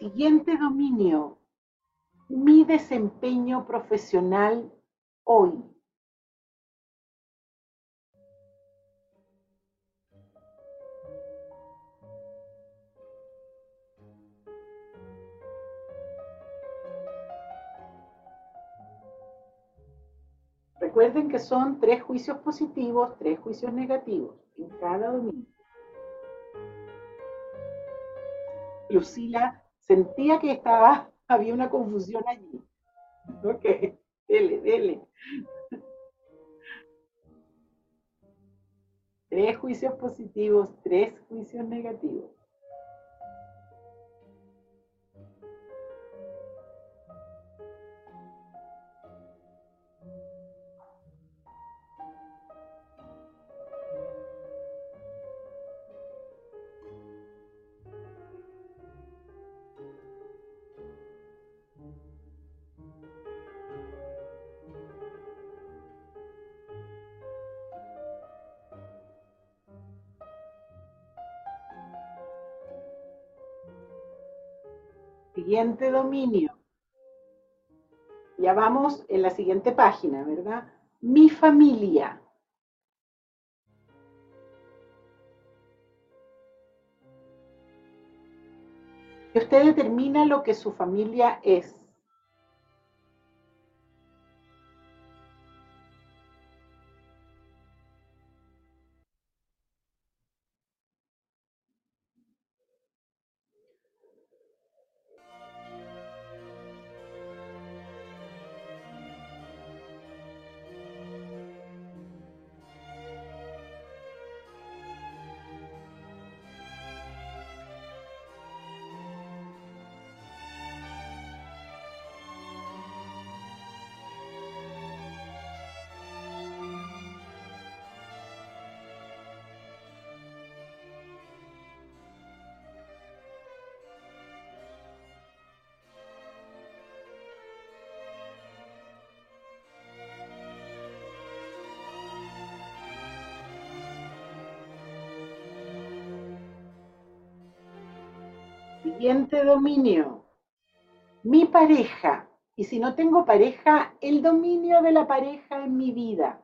Siguiente dominio, mi desempeño profesional hoy. Recuerden que son tres juicios positivos, tres juicios negativos en cada dominio. Lucila sentía que estaba, había una confusión allí. Ok, dele, dele. Tres juicios positivos, tres juicios negativos. Siguiente dominio. Ya vamos en la siguiente página, ¿verdad? Mi familia. Y usted determina lo que su familia es. Siguiente dominio. Mi pareja. Y si no tengo pareja, el dominio de la pareja en mi vida.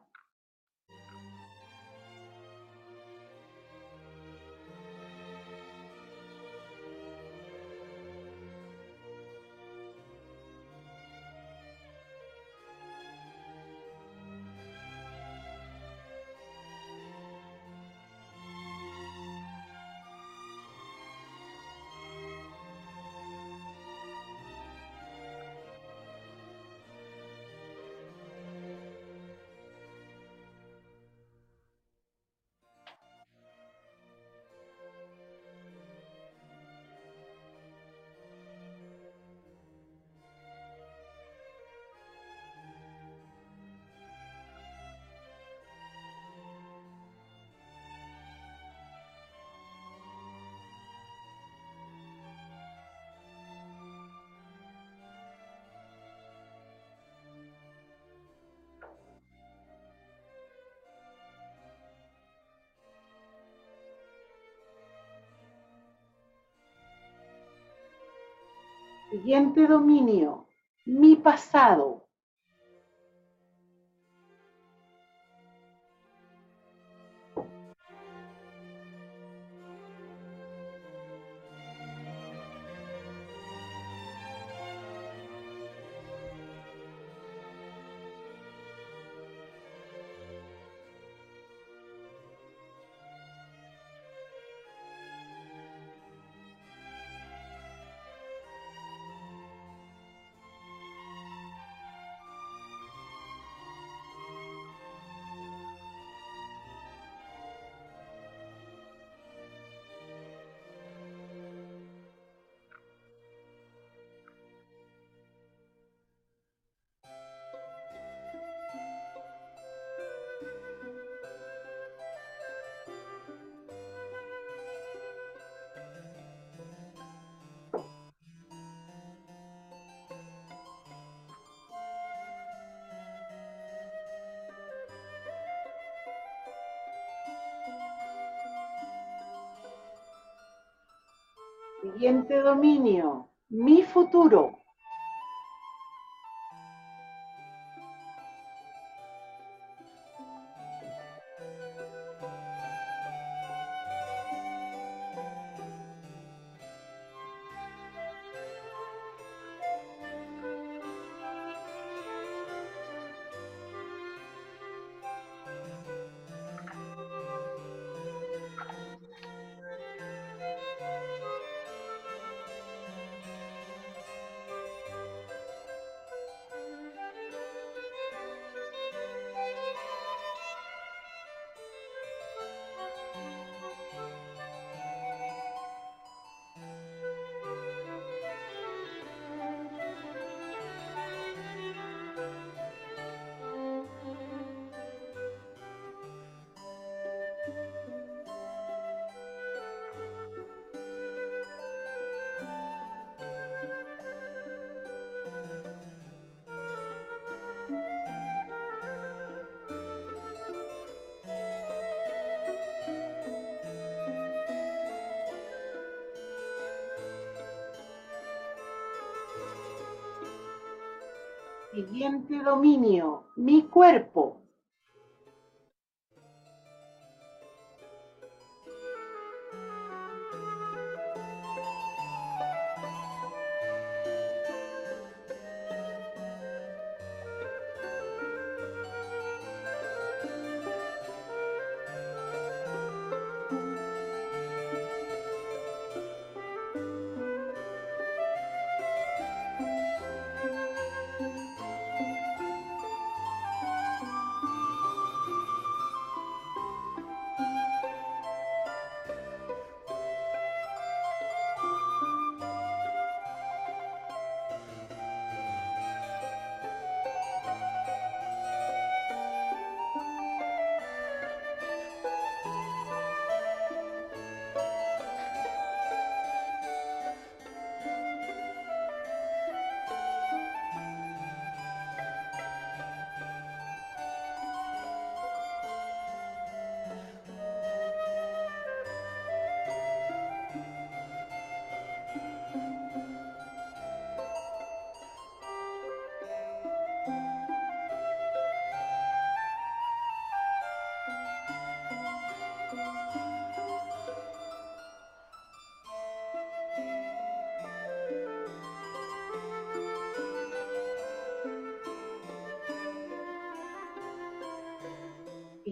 Siguiente dominio, mi pasado. Siguiente dominio, mi futuro. Dominio, mi cuerpo.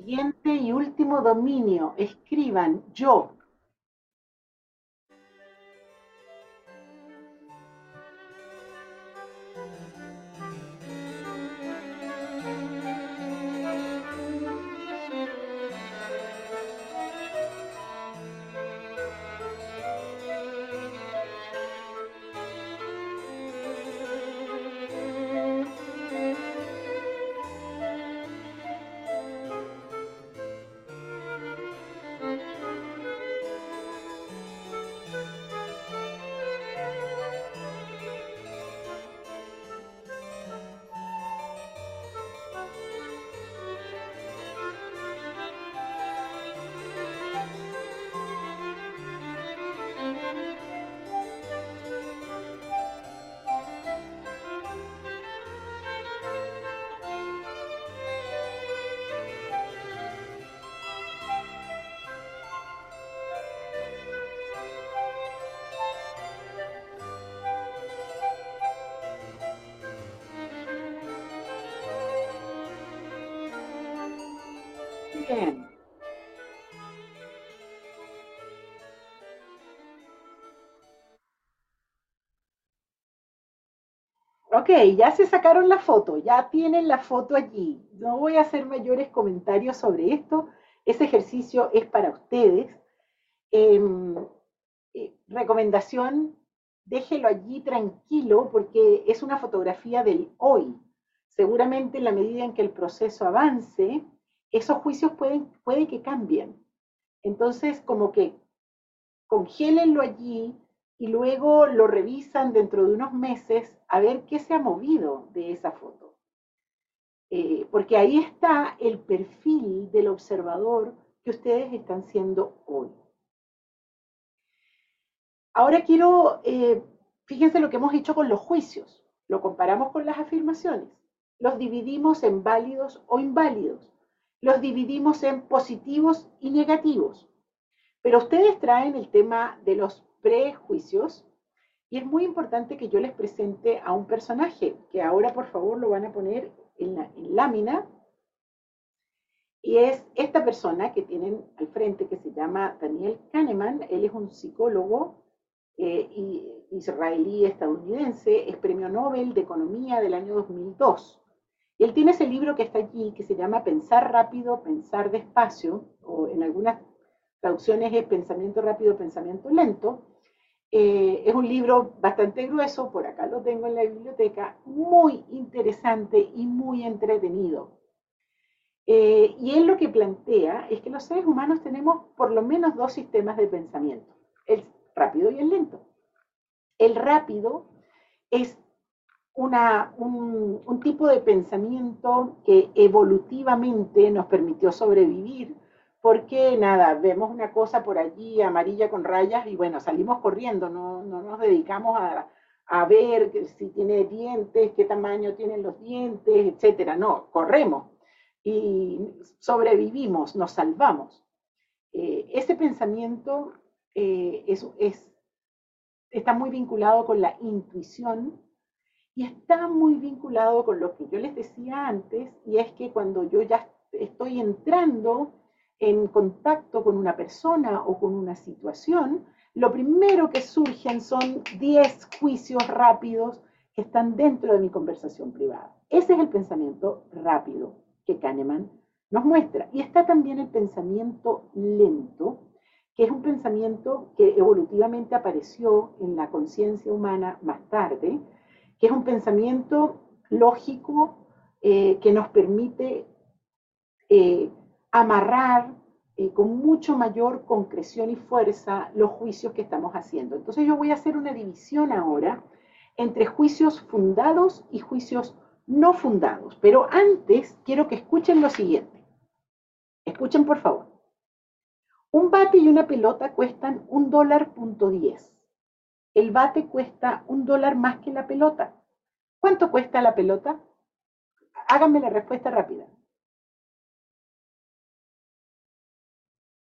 Siguiente y último dominio. Escriban yo, Ok, ya se sacaron la foto, ya tienen la foto allí. No voy a hacer mayores comentarios sobre esto. Ese ejercicio es para ustedes. Em, eh, recomendación, déjelo allí tranquilo porque es una fotografía del hoy. Seguramente en la medida en que el proceso avance, esos juicios pueden, puede que cambien. Entonces, como que congélenlo allí y luego lo revisan dentro de unos meses a ver qué se ha movido de esa foto. Eh, porque ahí está el perfil del observador que ustedes están siendo hoy. Ahora quiero eh, fíjense lo que hemos hecho con los juicios. Lo comparamos con las afirmaciones. Los dividimos en válidos o inválidos. Los dividimos en positivos y negativos. Pero ustedes traen el tema de los prejuicios y es muy importante que yo les presente a un personaje, que ahora por favor lo van a poner en la lámina. Y es esta persona que tienen al frente, que se llama Daniel Kahneman. Él es un psicólogo eh, israelí estadounidense, es premio Nobel de Economía del año 2002. Y él tiene ese libro que está allí, que se llama Pensar rápido, pensar despacio, o en algunas traducciones es Pensamiento rápido, pensamiento lento. Eh, es un libro bastante grueso, por acá lo tengo en la biblioteca, muy interesante y muy entretenido. Eh, y él lo que plantea es que los seres humanos tenemos por lo menos dos sistemas de pensamiento, el rápido y el lento. El rápido es una, un, un, tipo de pensamiento que evolutivamente nos permitió sobrevivir, porque nada, vemos una cosa por allí amarilla con rayas y bueno, salimos corriendo, no, no nos dedicamos a, a ver si tiene dientes, qué tamaño tienen los dientes, etcétera. No, corremos y sobrevivimos, nos salvamos. Eh, ese pensamiento eh, es, es, está muy vinculado con la intuición y está muy vinculado con lo que yo les decía antes, y es que cuando yo ya estoy entrando en contacto con una persona o con una situación, lo primero que surgen son 10 juicios rápidos que están dentro de mi conversación privada. Ese es el pensamiento rápido que Kahneman nos muestra. Y está también el pensamiento lento, que es un pensamiento que evolutivamente apareció en la conciencia humana más tarde, que es un pensamiento lógico eh, que nos permite eh, amarrar eh, con mucho mayor concreción y fuerza los juicios que estamos haciendo. Entonces yo voy a hacer una división ahora entre juicios fundados y juicios no fundados. Pero antes quiero que escuchen lo siguiente. Escuchen por favor. Un bate y una pelota cuestan un dólar punto diez. El bate cuesta un dólar más que la pelota. ¿Cuánto cuesta la pelota? Háganme la respuesta rápida.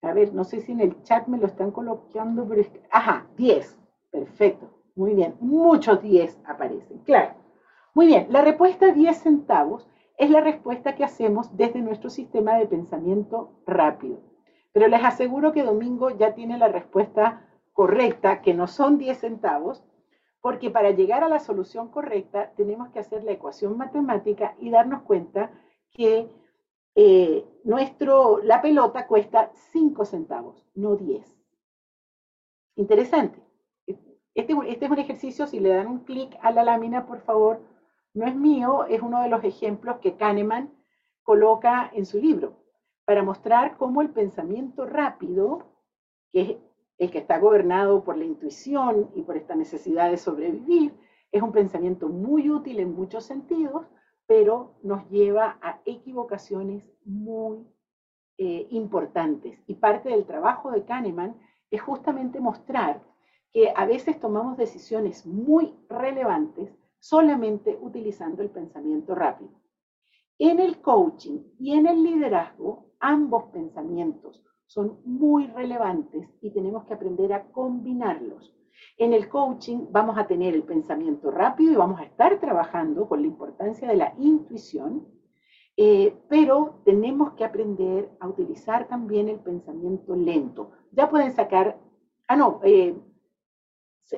A ver, no sé si en el chat me lo están colocando, pero es que... Ajá, 10. Perfecto. Muy bien. Muchos 10 aparecen. Claro. Muy bien. La respuesta 10 centavos es la respuesta que hacemos desde nuestro sistema de pensamiento rápido. Pero les aseguro que Domingo ya tiene la respuesta correcta, que no son 10 centavos, porque para llegar a la solución correcta tenemos que hacer la ecuación matemática y darnos cuenta que eh, nuestro, la pelota cuesta 5 centavos, no 10. Interesante. Este, este, es un ejercicio, si le dan un clic a la lámina, por favor, no es mío, es uno de los ejemplos que Kahneman coloca en su libro, para mostrar cómo el pensamiento rápido, que es el que está gobernado por la intuición y por esta necesidad de sobrevivir, es un pensamiento muy útil en muchos sentidos, pero nos lleva a equivocaciones muy eh, importantes. Y parte del trabajo de Kahneman es justamente mostrar que a veces tomamos decisiones muy relevantes solamente utilizando el pensamiento rápido. En el coaching y en el liderazgo, ambos pensamientos son muy relevantes y tenemos que aprender a combinarlos. En el coaching vamos a tener el pensamiento rápido y vamos a estar trabajando con la importancia de la intuición, eh, pero tenemos que aprender a utilizar también el pensamiento lento. Ya pueden sacar, ah, no, eh,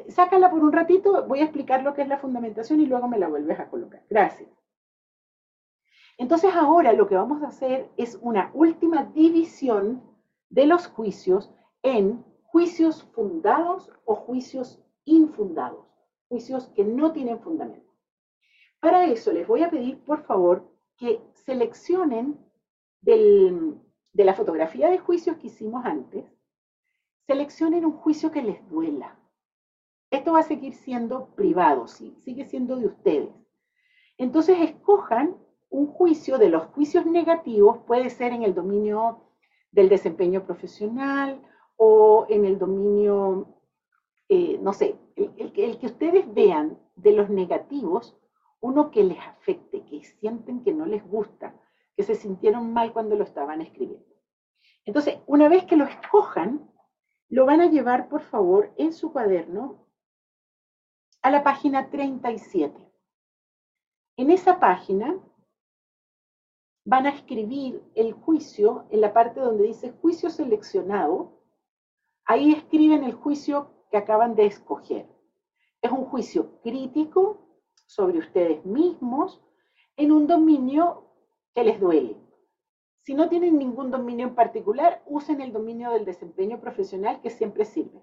sácala por un ratito, voy a explicar lo que es la fundamentación y luego me la vuelves a colocar. Gracias. Entonces ahora lo que vamos a hacer es una última división de los juicios en juicios fundados o juicios infundados, juicios que no tienen fundamento. Para eso les voy a pedir, por favor, que seleccionen de la fotografía de juicios que hicimos antes, seleccionen un juicio que les duela. Esto va a seguir siendo privado, ¿sí? sigue siendo de ustedes. Entonces escojan un juicio de los juicios negativos, puede ser en el dominio del desempeño profesional o en el dominio eh, no sé, el, que ustedes vean de los negativos, uno que les afecte, que sienten que no les gusta, que se sintieron mal cuando lo estaban escribiendo. Entonces, una vez que lo escojan, lo van a llevar, por favor, en su cuaderno a la página 37. En esa página van a escribir el juicio en la parte donde dice juicio seleccionado. Ahí escriben el juicio que acaban de escoger. Es un juicio crítico sobre ustedes mismos en un dominio que les duele. Si no tienen ningún dominio en particular, usen el dominio del desempeño profesional que siempre sirve.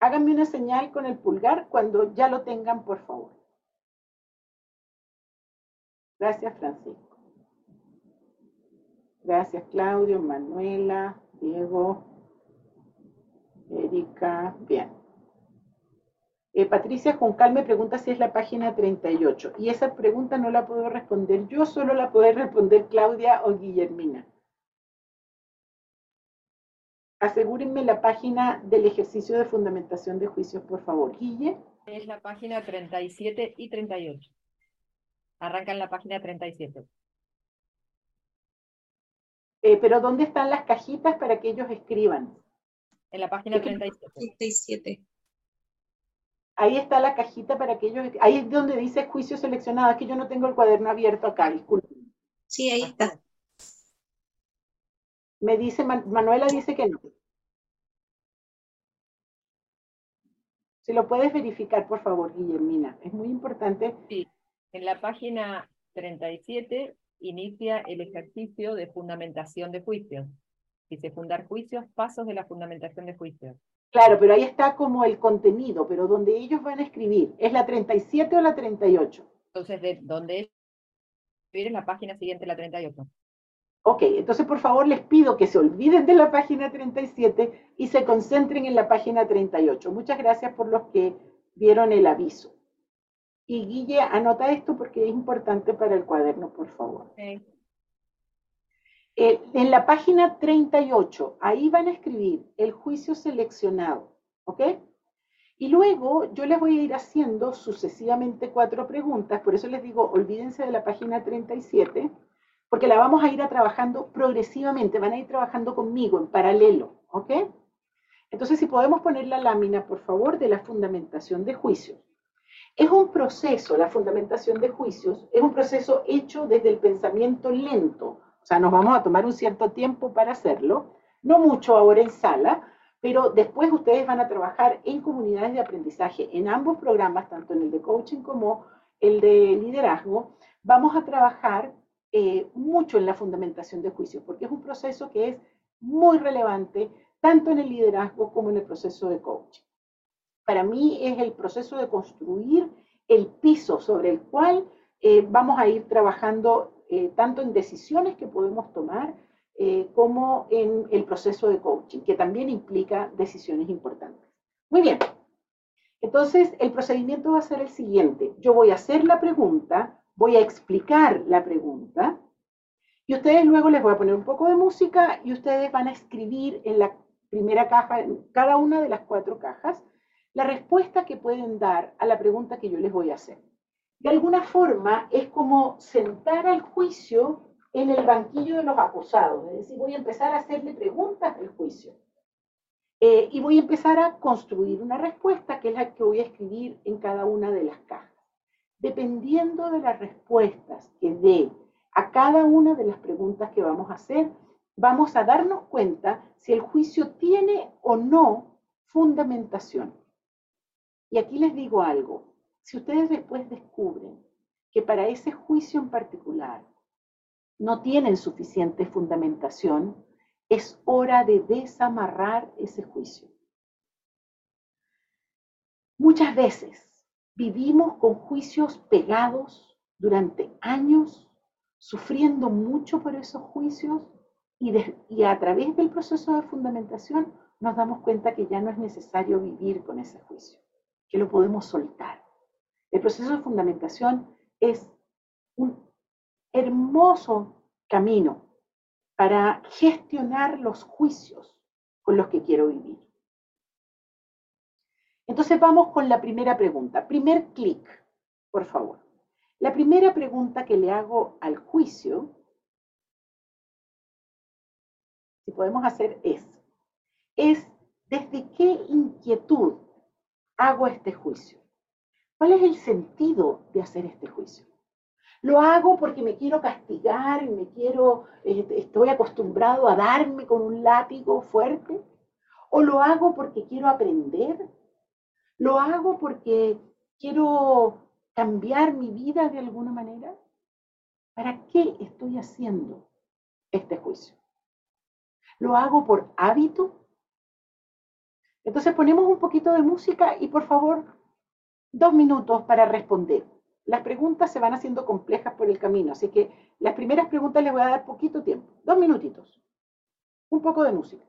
Háganme una señal con el pulgar cuando ya lo tengan, por favor. Gracias, Francisco. Gracias, Claudio, Manuela, Diego, Erika. Bien. Eh, Patricia Juncal me pregunta si es la página 38. Y esa pregunta no la puedo responder yo, solo la puede responder Claudia o Guillermina. Asegúrenme la página del ejercicio de fundamentación de juicios, por favor. Guille. Es la página 37 y 38. Arranca en la página 37. Eh, pero ¿dónde están las cajitas para que ellos escriban? En la página 37. 37. Ahí está la cajita para que ellos... Ahí es donde dice juicio seleccionado. Es que yo no tengo el cuaderno abierto acá, disculpen. Sí, ahí está. Me dice, Manuela dice que no. Si lo puedes verificar, por favor, Guillermina. Es muy importante. Sí. En la página 37 inicia el ejercicio de fundamentación de juicios. Dice fundar juicios, pasos de la fundamentación de juicios. Claro, pero ahí está como el contenido, pero donde ellos van a escribir, ¿es la 37 o la 38? Entonces, ¿de dónde escribir es la página siguiente, la 38? Ok, entonces por favor les pido que se olviden de la página 37 y se concentren en la página 38. Muchas gracias por los que vieron el aviso. Y Guille, anota esto porque es importante para el cuaderno, por favor. Eh, en la página 38, ahí van a escribir el juicio seleccionado, ¿ok? Y luego yo les voy a ir haciendo sucesivamente cuatro preguntas, por eso les digo, olvídense de la página 37, porque la vamos a ir a trabajando progresivamente, van a ir trabajando conmigo en paralelo, ¿ok? Entonces, si podemos poner la lámina, por favor, de la fundamentación de juicios. Es un proceso, la fundamentación de juicios, es un proceso hecho desde el pensamiento lento. O sea, nos vamos a tomar un cierto tiempo para hacerlo, no mucho ahora en sala, pero después ustedes van a trabajar en comunidades de aprendizaje, en ambos programas, tanto en el de coaching como el de liderazgo. Vamos a trabajar eh, mucho en la fundamentación de juicios, porque es un proceso que es muy relevante tanto en el liderazgo como en el proceso de coaching para mí es el proceso de construir el piso sobre el cual eh, vamos a ir trabajando eh, tanto en decisiones que podemos tomar eh, como en el proceso de coaching, que también implica decisiones importantes. Muy bien. Entonces, el procedimiento va a ser el siguiente. Yo voy a hacer la pregunta, voy a explicar la pregunta, y ustedes luego les voy a poner un poco de música y ustedes van a escribir en la primera caja, en cada una de las cuatro cajas, la respuesta que pueden dar a la pregunta que yo les voy a hacer. De alguna forma es como sentar al juicio en el banquillo de los acusados, es decir, voy a empezar a hacerle preguntas al juicio. Eh, y voy a empezar a construir una respuesta que es la que voy a escribir en cada una de las cajas. Dependiendo de las respuestas que dé a cada una de las preguntas que vamos a hacer, vamos a darnos cuenta si el juicio tiene o no fundamentación. Y aquí les digo algo, si ustedes después descubren que para ese juicio en particular no tienen suficiente fundamentación, es hora de desamarrar ese juicio. Muchas veces vivimos con juicios pegados durante años, sufriendo mucho por esos juicios y, y, a través del proceso de fundamentación nos damos cuenta que ya no es necesario vivir con ese juicio que lo podemos soltar. El proceso de fundamentación es un hermoso camino para gestionar los juicios con los que quiero vivir. Entonces vamos con la primera pregunta. Primer clic, por favor. La primera pregunta que le hago al juicio, si podemos hacer es, es ¿desde qué inquietud hago este juicio? ¿Cuál es el sentido de hacer este juicio? ¿Lo hago porque me quiero castigar, me quiero, eh, estoy acostumbrado a darme con un látigo fuerte? ¿O lo hago porque quiero aprender? ¿Lo hago porque quiero cambiar mi vida de alguna manera? ¿Para qué estoy haciendo este juicio? ¿Lo hago por hábito? Entonces ponemos un poquito de música y por favor, dos minutos para responder. Las preguntas se van haciendo complejas por el camino, así que las primeras preguntas les voy a dar poquito tiempo, dos minutitos. Un poco de música.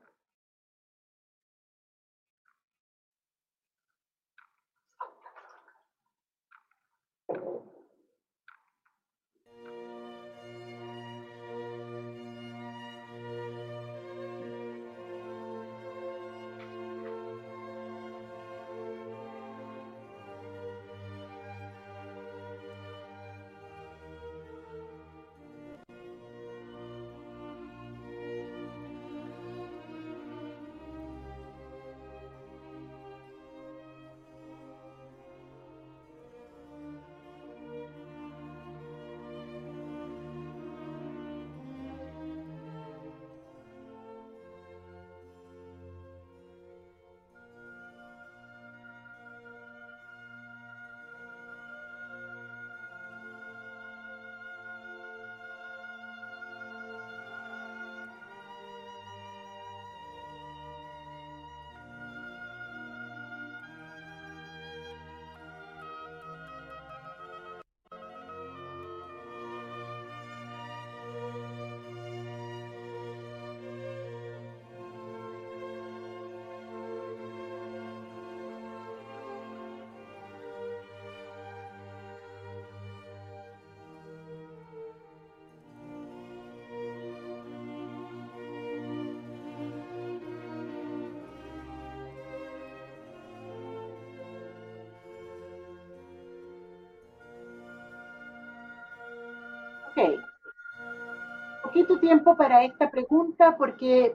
Poquito tiempo para esta pregunta porque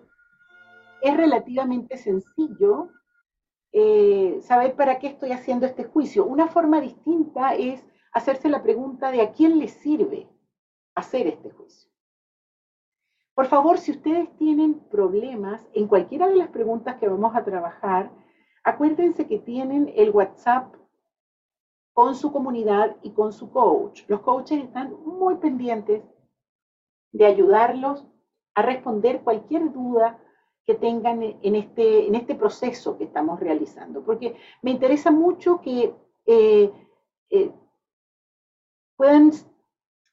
es relativamente sencillo eh, saber para qué estoy haciendo este juicio. Una forma distinta es hacerse la pregunta de a quién le sirve hacer este juicio. Por favor, si ustedes tienen problemas en cualquiera de las preguntas que vamos a trabajar, acuérdense que tienen el WhatsApp con su comunidad y con su coach. Los coaches están muy pendientes de ayudarlos a responder cualquier duda que tengan en este, en este proceso que estamos realizando, porque me interesa mucho que eh, eh, puedan,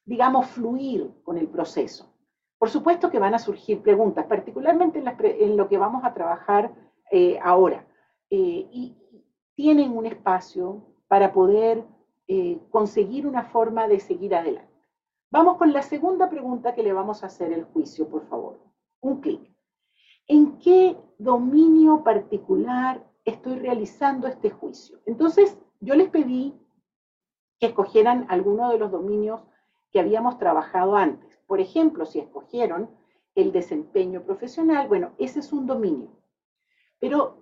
digamos, fluir con el proceso. Por supuesto que van a surgir preguntas, particularmente en, lo que vamos a trabajar eh, ahora. y tienen un espacio para poder conseguir una forma de seguir adelante. Vamos con la segunda pregunta que le vamos a hacer el juicio, por favor. Un clic. ¿En qué dominio particular estoy realizando este juicio? Entonces, yo les pedí que escogieran alguno de los dominios que habíamos trabajado antes. Por ejemplo, si escogieron el desempeño profesional, bueno, ese es un dominio. Pero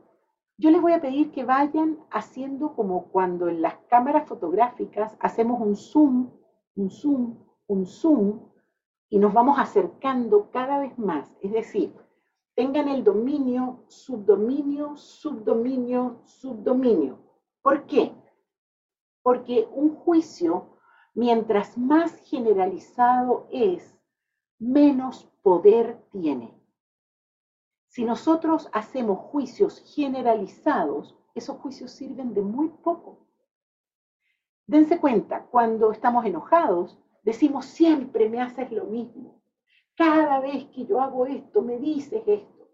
yo les voy a pedir que vayan haciendo como cuando en las cámaras fotográficas hacemos un zoom, un zoom, un zoom, y nos vamos acercando cada vez más. Es decir, tengan el dominio, subdominio, subdominio, subdominio. ¿Por qué? Porque un juicio, mientras más generalizado es, menos poder tiene. Si nosotros hacemos juicios generalizados, esos juicios sirven de muy poco. Dense cuenta, cuando estamos enojados, decimos siempre me haces lo mismo. Cada vez que yo hago esto, me dices esto.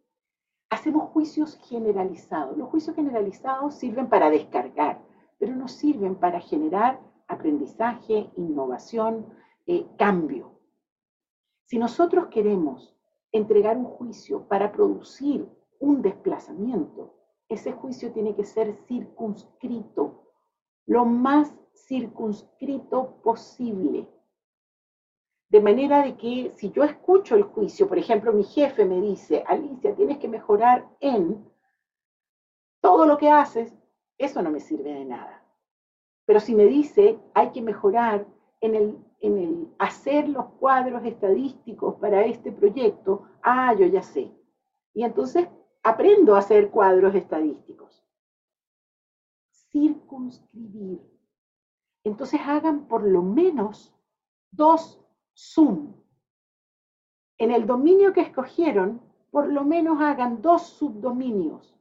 Hacemos juicios generalizados. Los juicios generalizados sirven para descargar, pero no sirven para generar aprendizaje, innovación, eh, cambio. Si nosotros queremos entregar un juicio para producir un desplazamiento, ese juicio tiene que ser circunscrito, lo más circunscrito posible. De manera de que si yo escucho el juicio, por ejemplo, mi jefe me dice, Alicia, tienes que mejorar en todo lo que haces, eso no me sirve de nada. Pero si me dice, hay que mejorar en el, en el hacer los cuadros estadísticos para este proyecto, ah, yo ya sé. Y entonces aprendo a hacer cuadros estadísticos. Circunscribir. Entonces hagan por lo menos dos Zoom. En el dominio que escogieron, por lo menos hagan dos subdominios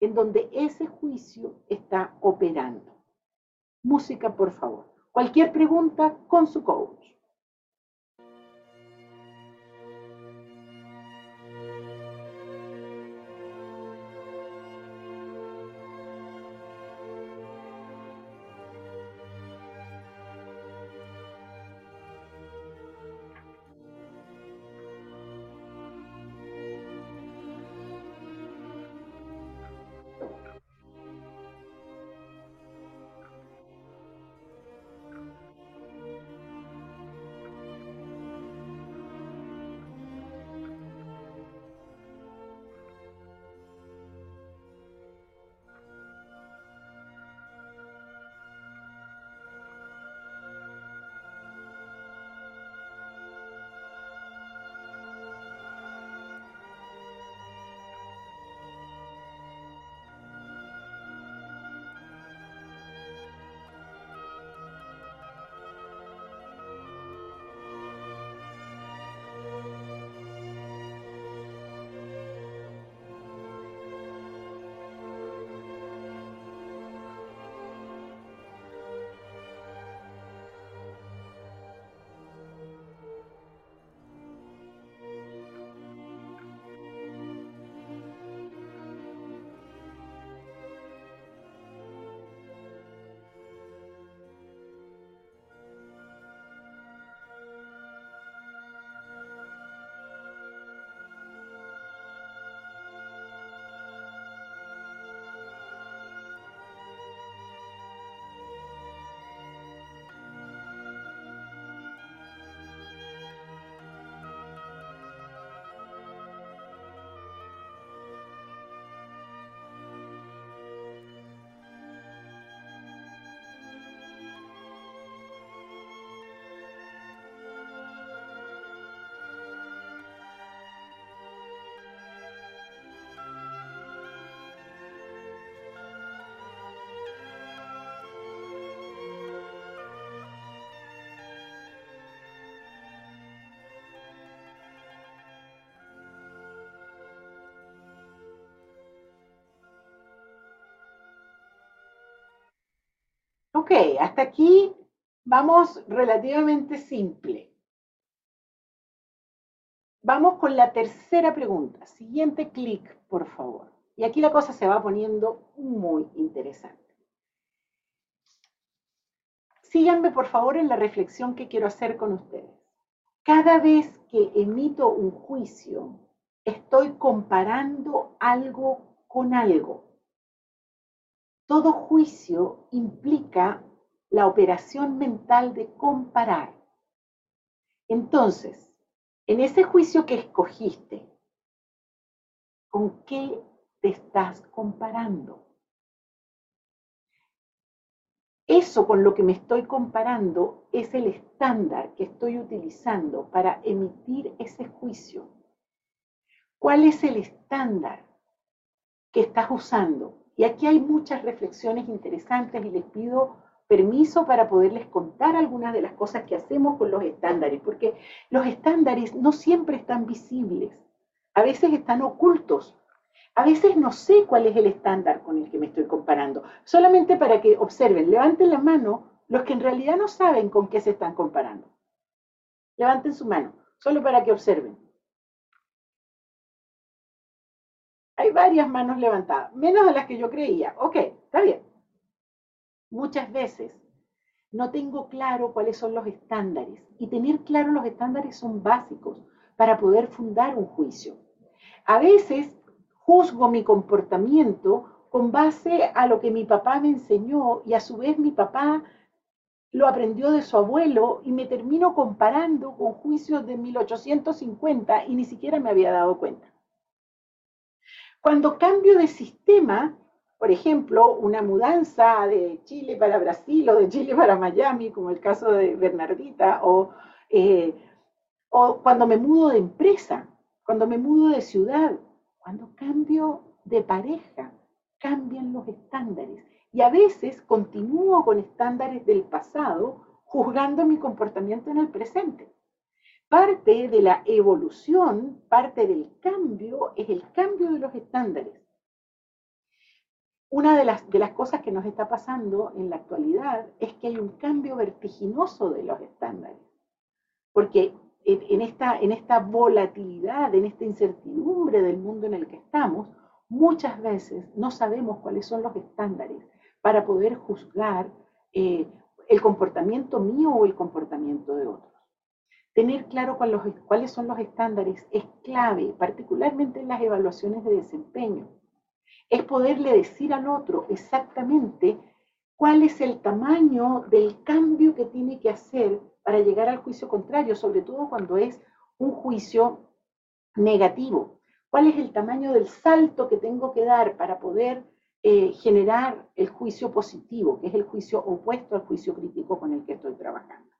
en donde ese juicio está operando. Música, por favor. Cualquier pregunta con su coach. Ok, hasta aquí vamos relativamente simple. Vamos con la tercera pregunta. Siguiente clic, por favor. Y aquí la cosa se va poniendo muy interesante. Síganme, por favor, en la reflexión que quiero hacer con ustedes. Cada vez que emito un juicio, estoy comparando algo con algo todo juicio implica la operación mental de comparar. Entonces, en ese juicio que escogiste, ¿con qué te estás comparando? Eso con lo que me estoy comparando es el estándar que estoy utilizando para emitir ese juicio. ¿Cuál es el estándar que estás usando? Y aquí hay muchas reflexiones interesantes y les pido permiso para poderles contar algunas de las cosas que hacemos con los estándares, porque los estándares no siempre están visibles, a veces están ocultos, a veces no sé cuál es el estándar con el que me estoy comparando, solamente para que observen, levanten la mano los que en realidad no saben con qué se están comparando. Levanten su mano, solo para que observen. Hay varias manos levantadas, menos de las que yo creía. Ok, está bien. Muchas veces no tengo claro cuáles son los estándares y tener claro los estándares son básicos para poder fundar un juicio. A veces juzgo mi comportamiento con base a lo que mi papá me enseñó y a su vez mi papá lo aprendió de su abuelo y me termino comparando con juicios de 1850 y ni siquiera me había dado cuenta. Cuando cambio de sistema, por ejemplo, una mudanza de Chile para Brasil o de Chile para Miami, como el caso de Bernardita, o, eh, o cuando me mudo de empresa, cuando me mudo de ciudad, cuando cambio de pareja, cambian los estándares. Y a veces continúo con estándares del pasado juzgando mi comportamiento en el presente. Parte de la evolución, parte del cambio, es el cambio de los estándares. Una de las, cosas que nos está pasando en la actualidad es que hay un cambio vertiginoso de los estándares. Porque en esta, volatilidad, en esta incertidumbre del mundo en el que estamos, muchas veces no sabemos cuáles son los estándares para poder juzgar eh, el comportamiento mío o el comportamiento de otros. Tener claro cuáles son los estándares es clave, particularmente en las evaluaciones de desempeño. Es poderle decir al otro exactamente cuál es el tamaño del cambio que tiene que hacer para llegar al juicio contrario, sobre todo cuando es un juicio negativo. ¿Cuál es el tamaño del salto que tengo que dar para poder eh, generar el juicio positivo, que es el juicio opuesto al juicio crítico con el que estoy trabajando?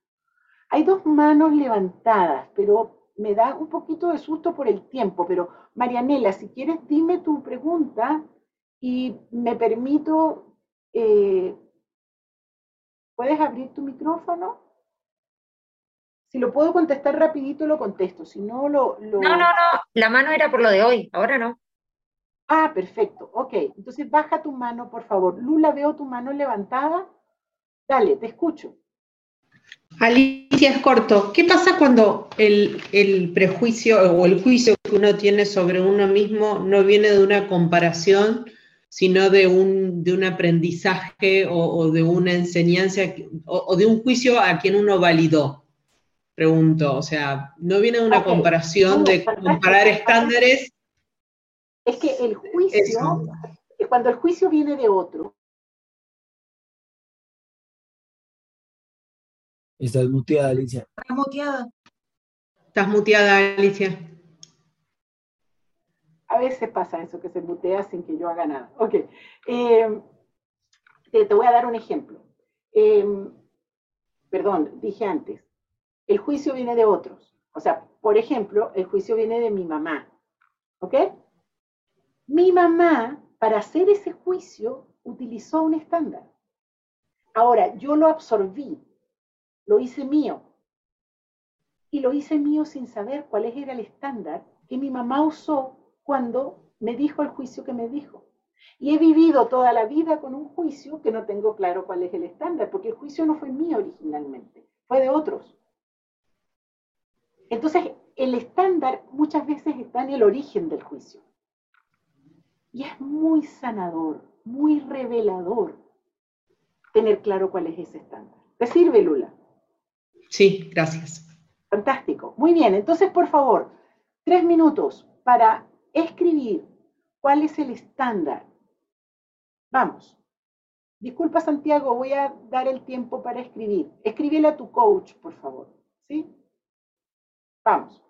Hay dos manos levantadas, pero me da un poquito de susto por el tiempo. Pero Marianela, si quieres, dime tu pregunta y me permito... Eh, ¿Puedes abrir tu micrófono? Si lo puedo contestar rapidito, lo contesto. Si no, lo, lo... No, no, no. La mano era por lo de hoy. Ahora no. Ah, perfecto. Ok. Entonces baja tu mano, por favor. Lula, veo tu mano levantada. Dale, te escucho. Alicia, es corto. ¿Qué pasa cuando el, prejuicio o el juicio que uno tiene sobre uno mismo no viene de una comparación, sino de un, de un aprendizaje o, de una enseñanza o, de un juicio a quien uno validó? Pregunto, o sea, no viene de una comparación de comparar estándares. Es que el juicio, cuando el juicio viene de otro, Estás muteada, Alicia. Estás muteada. Estás muteada, Alicia. A veces pasa eso, que se mutea sin que yo haga nada. Ok. Eh, te, voy a dar un ejemplo. Eh, perdón, dije antes. El juicio viene de otros. O sea, por ejemplo, el juicio viene de mi mamá. ¿Ok? Mi mamá, para hacer ese juicio, utilizó un estándar. Ahora, yo lo absorbí lo hice mío. Y lo hice mío sin saber cuál era el estándar que mi mamá usó cuando me dijo el juicio que me dijo. Y he vivido toda la vida con un juicio que no tengo claro cuál es el estándar, porque el juicio no fue mío originalmente, fue de otros. Entonces, el estándar muchas veces está en el origen del juicio. Y es muy sanador, muy revelador tener claro cuál es ese estándar. ¿Te sirve, Lula? Sí, gracias. Fantástico. Muy bien, entonces por favor, tres minutos para escribir cuál es el estándar. Vamos. Disculpa Santiago, voy a dar el tiempo para escribir. Escríbele a tu coach, por favor. ¿Sí? Vamos.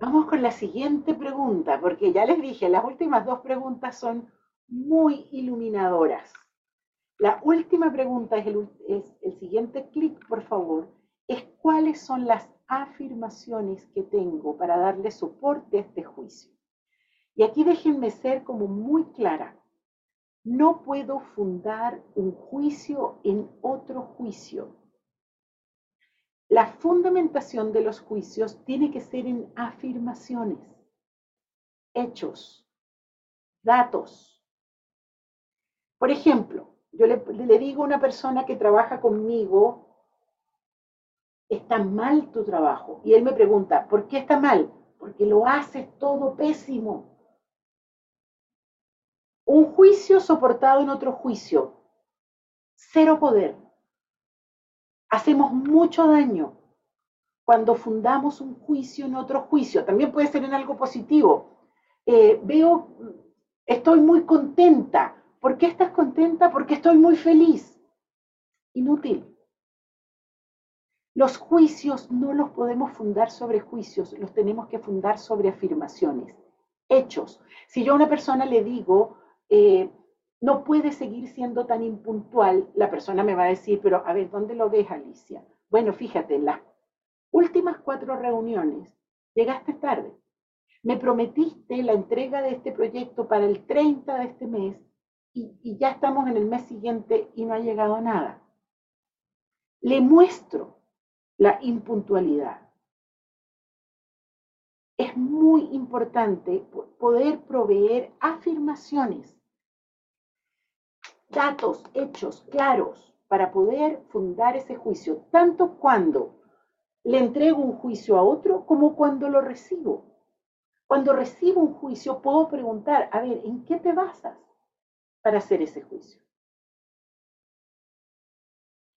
Vamos con la siguiente pregunta, porque ya les dije, las últimas dos preguntas son muy iluminadoras. La última pregunta es el, siguiente clic, por favor, es cuáles son las afirmaciones que tengo para darle soporte a este juicio. Y aquí déjenme ser como muy clara. No puedo fundar un juicio en otro juicio. La fundamentación de los juicios tiene que ser en afirmaciones, hechos, datos. Por ejemplo, yo le, digo a una persona que trabaja conmigo, está mal tu trabajo. Y él me pregunta, ¿por qué está mal? Porque lo haces todo pésimo. Un juicio soportado en otro juicio. Cero poder. Hacemos mucho daño cuando fundamos un juicio en otro juicio. También puede ser en algo positivo. Eh, veo, estoy muy contenta. ¿Por qué estás contenta? Porque estoy muy feliz. Inútil. Los juicios no los podemos fundar sobre juicios, los tenemos que fundar sobre afirmaciones, hechos. Si yo a una persona le digo, eh, no puede seguir siendo tan impuntual, la persona me va a decir, pero a ver, ¿dónde lo ves, Alicia? Bueno, fíjate, en las últimas cuatro reuniones llegaste tarde. Me prometiste la entrega de este proyecto para el 30 de este mes y, y ya estamos en el mes siguiente y no ha llegado nada. Le muestro la impuntualidad. Es muy importante poder proveer afirmaciones, datos, hechos claros para poder fundar ese juicio, tanto cuando le entrego un juicio a otro como cuando lo recibo. Cuando recibo un juicio puedo preguntar, a ver, ¿en qué te basas para hacer ese juicio?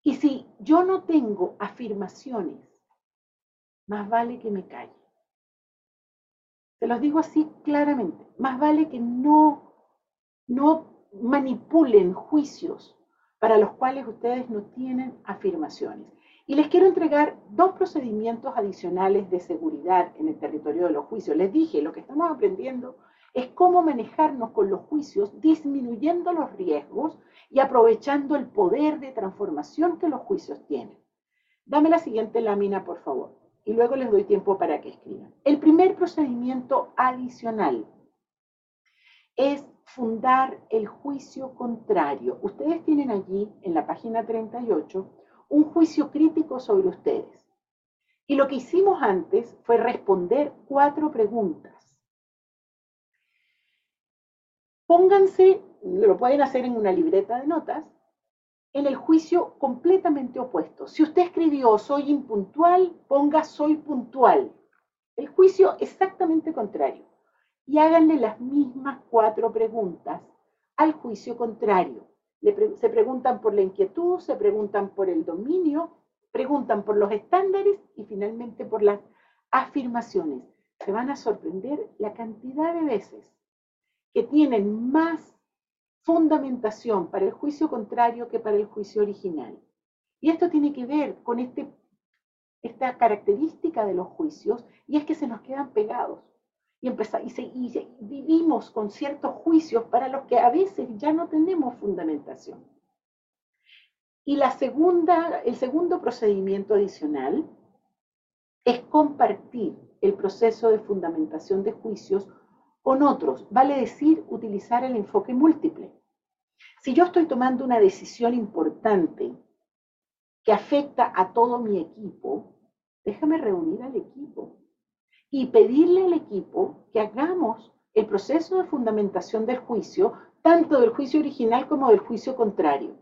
Y si yo no tengo afirmaciones, más vale que me calle. Se los digo así claramente, más vale que no, no manipulen juicios para los cuales ustedes no tienen afirmaciones. Y les quiero entregar dos procedimientos adicionales de seguridad en el territorio de los juicios. Les dije, lo que estamos aprendiendo es cómo manejarnos con los juicios, disminuyendo los riesgos y aprovechando el poder de transformación que los juicios tienen. Dame la siguiente lámina, por favor, y luego les doy tiempo para que escriban. El primer procedimiento adicional es fundar el juicio contrario. Ustedes tienen allí, en la página 38, un juicio crítico sobre ustedes. Y lo que hicimos antes fue responder cuatro preguntas Pónganse, lo pueden hacer en una libreta de notas, en el juicio completamente opuesto. Si usted escribió soy impuntual, ponga soy puntual. El juicio exactamente contrario. Y háganle las mismas cuatro preguntas al juicio contrario. se preguntan por la inquietud, se preguntan por el dominio, preguntan por los estándares y finalmente por las afirmaciones. Se van a sorprender la cantidad de veces que tienen más fundamentación para el juicio contrario que para el juicio original. Y esto tiene que ver con este, esta característica de los juicios, y es que se nos quedan pegados. Y, y, vivimos con ciertos juicios para los que a veces ya no tenemos fundamentación. Y la segunda, el segundo procedimiento adicional es compartir el proceso de fundamentación de juicios con otros, vale decir utilizar el enfoque múltiple. Si yo estoy tomando una decisión importante que afecta a todo mi equipo, déjame reunir al equipo y pedirle al equipo que hagamos el proceso de fundamentación del juicio, tanto del juicio original como del juicio contrario.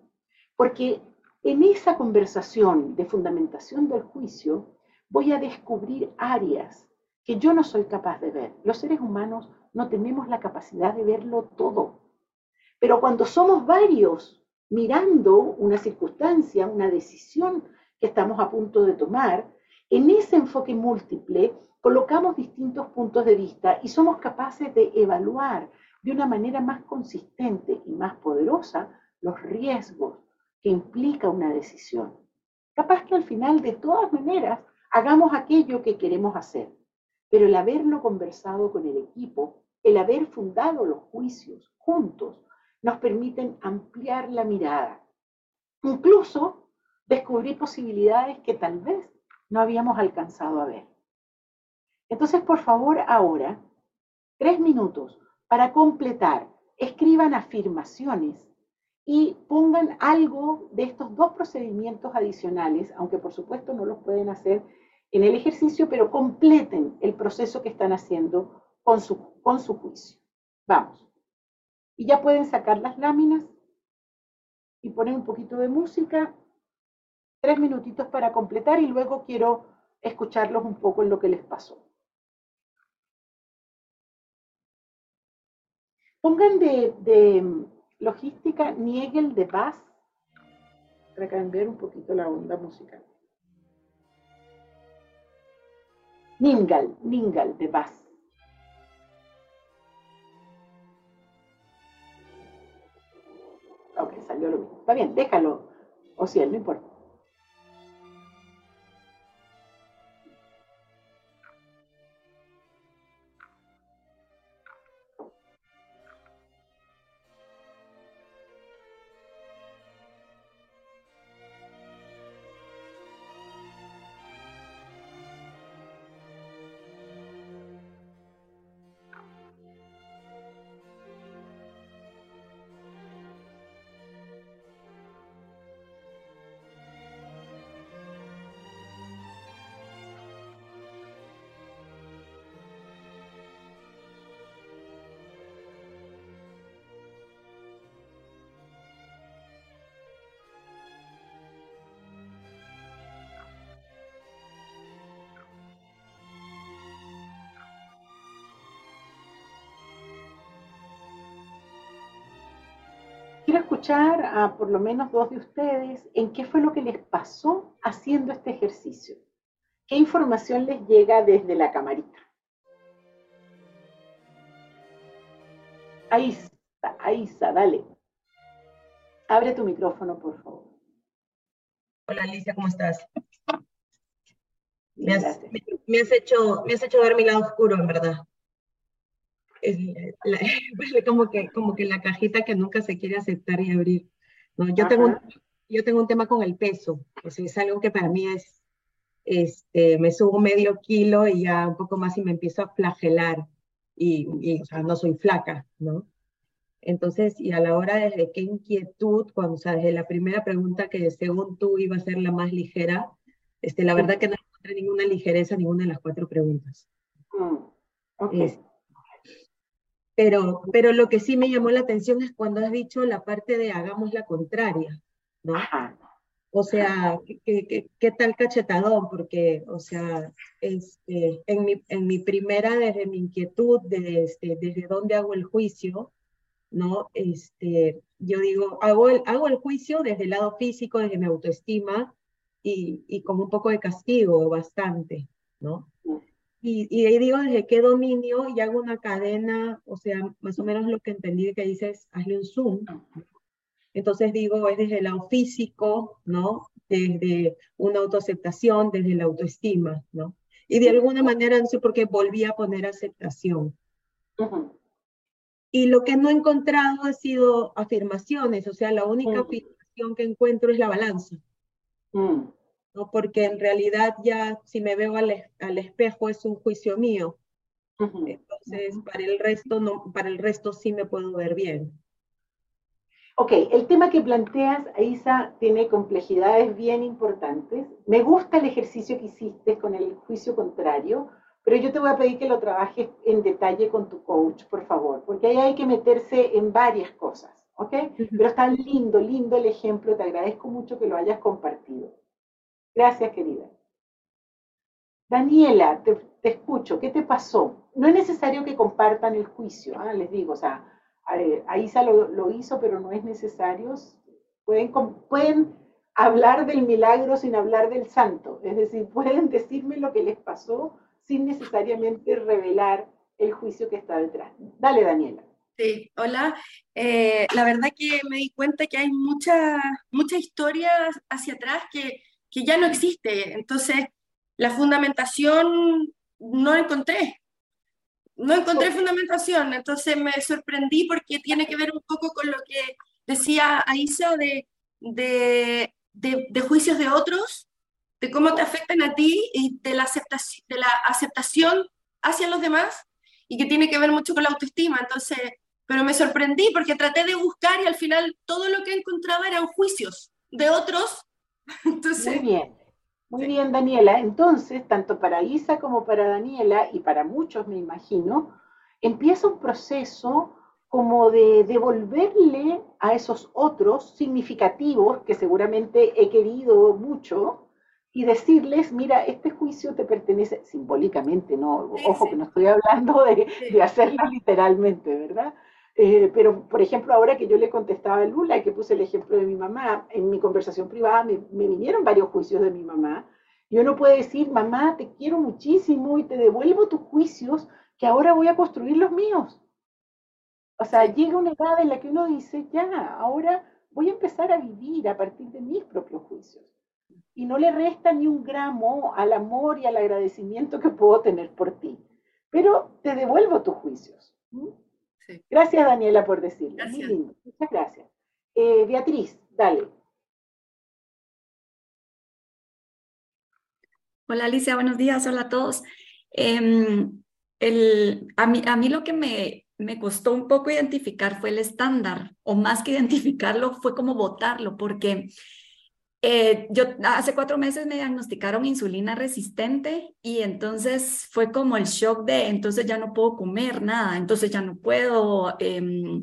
Porque en esa conversación de fundamentación del juicio voy a descubrir áreas que yo no soy capaz de ver. Los seres humanos no tenemos la capacidad de verlo todo. Pero cuando somos varios mirando una circunstancia, una decisión que estamos a punto de tomar, en ese enfoque múltiple colocamos distintos puntos de vista y somos capaces de evaluar de una manera más consistente y más poderosa los riesgos que implica una decisión. Capaz que al final, de todas maneras, hagamos aquello que queremos hacer. pero el haberlo conversado con el equipo, el haber fundado los juicios juntos, nos permiten ampliar la mirada, incluso descubrir posibilidades que tal vez no habíamos alcanzado a ver. Entonces, por favor, ahora, tres minutos para completar, escriban afirmaciones y pongan algo de estos dos procedimientos adicionales, aunque por supuesto no los pueden hacer en el ejercicio, pero completen el proceso que están haciendo con su, juicio. Vamos. Y ya pueden sacar las láminas y poner un poquito de música. Tres minutitos para completar y luego quiero escucharlos un poco en lo que les pasó. Pongan de, de logística Niegel de Bass para cambiar un poquito la onda musical. Ningal, Ningal de Bass. Ok, salió lo mismo. Está bien, déjalo, o si él no importa. Escuchar a por lo menos dos de ustedes en qué fue lo que les pasó haciendo este ejercicio. ¿Qué información les llega desde la camarita? Aisa, Aisa, dale. Abre tu micrófono, por favor. Hola Alicia, ¿cómo estás? Me has, me has, hecho, me has hecho ver mi lado oscuro, en verdad es como, que, como que la cajita que nunca se quiere aceptar y abrir. ¿no? Yo, tengo un, yo tengo un tema con el peso, o sea, es algo que para mí es, este, me subo medio kilo y ya un poco más y me empiezo a flagelar y, y o sea, no soy flaca, ¿no? Entonces, y a la hora desde qué inquietud, cuando, o sea, desde la primera pregunta que según tú iba a ser la más ligera, este, la verdad que no encontré ninguna ligereza, ninguna de las cuatro preguntas. Mm, okay. Pero, pero lo que sí me llamó la atención es cuando has dicho la parte de hagamos la contraria, ¿no? O sea, ¿qué, qué, tal cachetadón? Porque, o sea, este, en, mi, en mi primera, desde mi inquietud, de, este, desde dónde hago el juicio, ¿no? Este, yo digo, hago el, hago el juicio desde el lado físico, desde mi autoestima y, y con un poco de castigo, bastante, ¿no? Y, y ahí digo desde qué dominio y hago una cadena, o sea, más o menos lo que entendí que dices, hazle un zoom. Entonces digo, es desde el lado físico, ¿no? Desde una autoaceptación, desde la autoestima, ¿no? Y de alguna manera, no sé por qué, volví a poner aceptación. Y lo que no he encontrado ha sido afirmaciones, o sea, la única afirmación que encuentro es la balanza. Mm. ¿No? porque en realidad ya si me veo al, al espejo es un juicio mío. Entonces, para el resto no, para el resto sí me puedo ver bien. Ok, el tema que planteas, Isa, tiene complejidades bien importantes. Me gusta el ejercicio que hiciste con el juicio contrario, pero yo te voy a pedir que lo trabajes en detalle con tu coach, por favor, porque ahí hay que meterse en varias cosas, ¿ok? Pero está lindo, lindo el ejemplo, te agradezco mucho que lo hayas compartido. Gracias, querida. Daniela, te, escucho, ¿qué te pasó? No es necesario que compartan el juicio, ¿ah? les digo, o sea, Aisa lo, hizo, pero no es necesario. Pueden, pueden hablar del milagro sin hablar del santo, es decir, pueden decirme lo que les pasó sin necesariamente revelar el juicio que está detrás. Dale, Daniela. Sí, hola. Eh, la verdad que me di cuenta que hay mucha, mucha historia hacia atrás que que ya no existe. Entonces, la fundamentación no encontré. No encontré fundamentación, entonces me sorprendí porque tiene que ver un poco con lo que decía Aisa de, de, de, juicios de otros, de cómo te afectan a ti y de la, aceptación, de la aceptación hacia los demás y que tiene que ver mucho con la autoestima. Entonces, pero me sorprendí porque traté de buscar y al final todo lo que encontraba eran juicios de otros. Entonces, Muy bien. Muy bien, Daniela. Entonces, tanto para Isa como para Daniela, y para muchos me imagino, empieza un proceso como de devolverle a esos otros significativos que seguramente he querido mucho y decirles, mira, este juicio te pertenece simbólicamente, no, ojo que no estoy hablando de, de hacerlo literalmente, ¿verdad? Eh, pero, por ejemplo, ahora que yo le contestaba a Lula y que puse el ejemplo de mi mamá, en mi conversación privada me, vinieron varios juicios de mi mamá. Yo no puedo decir, mamá, te quiero muchísimo y te devuelvo tus juicios, que ahora voy a construir los míos. O sea, llega una edad en la que uno dice, ya, ahora voy a empezar a vivir a partir de mis propios juicios. Y no le resta ni un gramo al amor y al agradecimiento que puedo tener por ti. Pero te devuelvo tus juicios. Gracias, Daniela, por decirlo. Gracias. Muchas gracias. Eh, Beatriz, dale. Hola Alicia, buenos días, hola a todos. Em, a, mí, a mí lo que me, me costó un poco identificar fue el estándar, o más que identificarlo, fue como votarlo, porque eh, yo hace cuatro meses me diagnosticaron insulina resistente y entonces fue como el shock de, entonces ya no puedo comer nada, entonces ya no puedo em,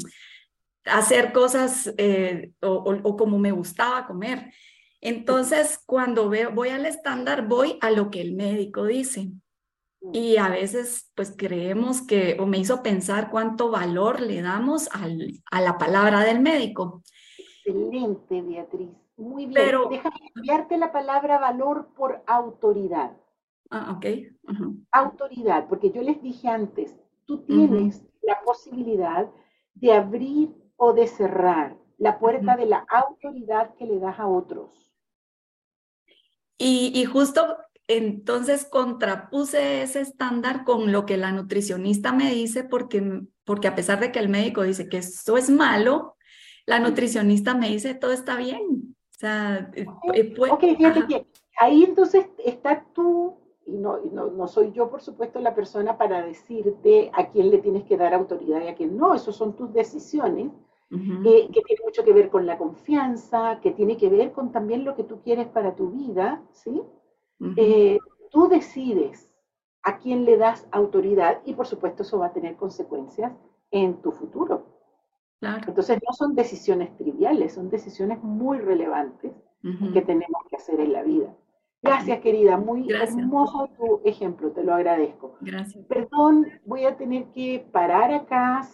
hacer cosas eh, o, como me gustaba comer. Entonces, cuando voy al estándar, voy a lo que el médico dice. Y a veces, pues creemos que, o me hizo pensar cuánto valor le damos a la palabra del médico. Excelente, Beatriz. Muy bien. Pero, Déjame cambiarte la palabra valor por autoridad. Ah, ok. Autoridad, porque yo les dije antes, tú tienes la posibilidad de abrir o de cerrar la puerta de la autoridad que le das a otros. Y, y, justo entonces contrapuse ese estándar con lo que la nutricionista me dice, porque, porque a pesar de que el médico dice que eso es malo, la nutricionista me dice todo está bien. O sea, eh, eh, fíjate que ahí entonces está tú, y no, no, soy yo, por supuesto, la persona para decirte a quién le tienes que dar autoridad y a quién no, eso son tus decisiones, que tiene mucho que ver con la confianza, que tiene que ver con también lo que tú quieres para tu vida, ¿sí? Eh, tú decides a quién le das autoridad y por supuesto eso va a tener consecuencias en tu futuro. Entonces no son decisiones triviales, son decisiones muy relevantes que tenemos que hacer en la vida. Gracias, querida. Muy hermoso tu ejemplo, te lo agradezco. Gracias. Perdón, voy a tener que parar acá.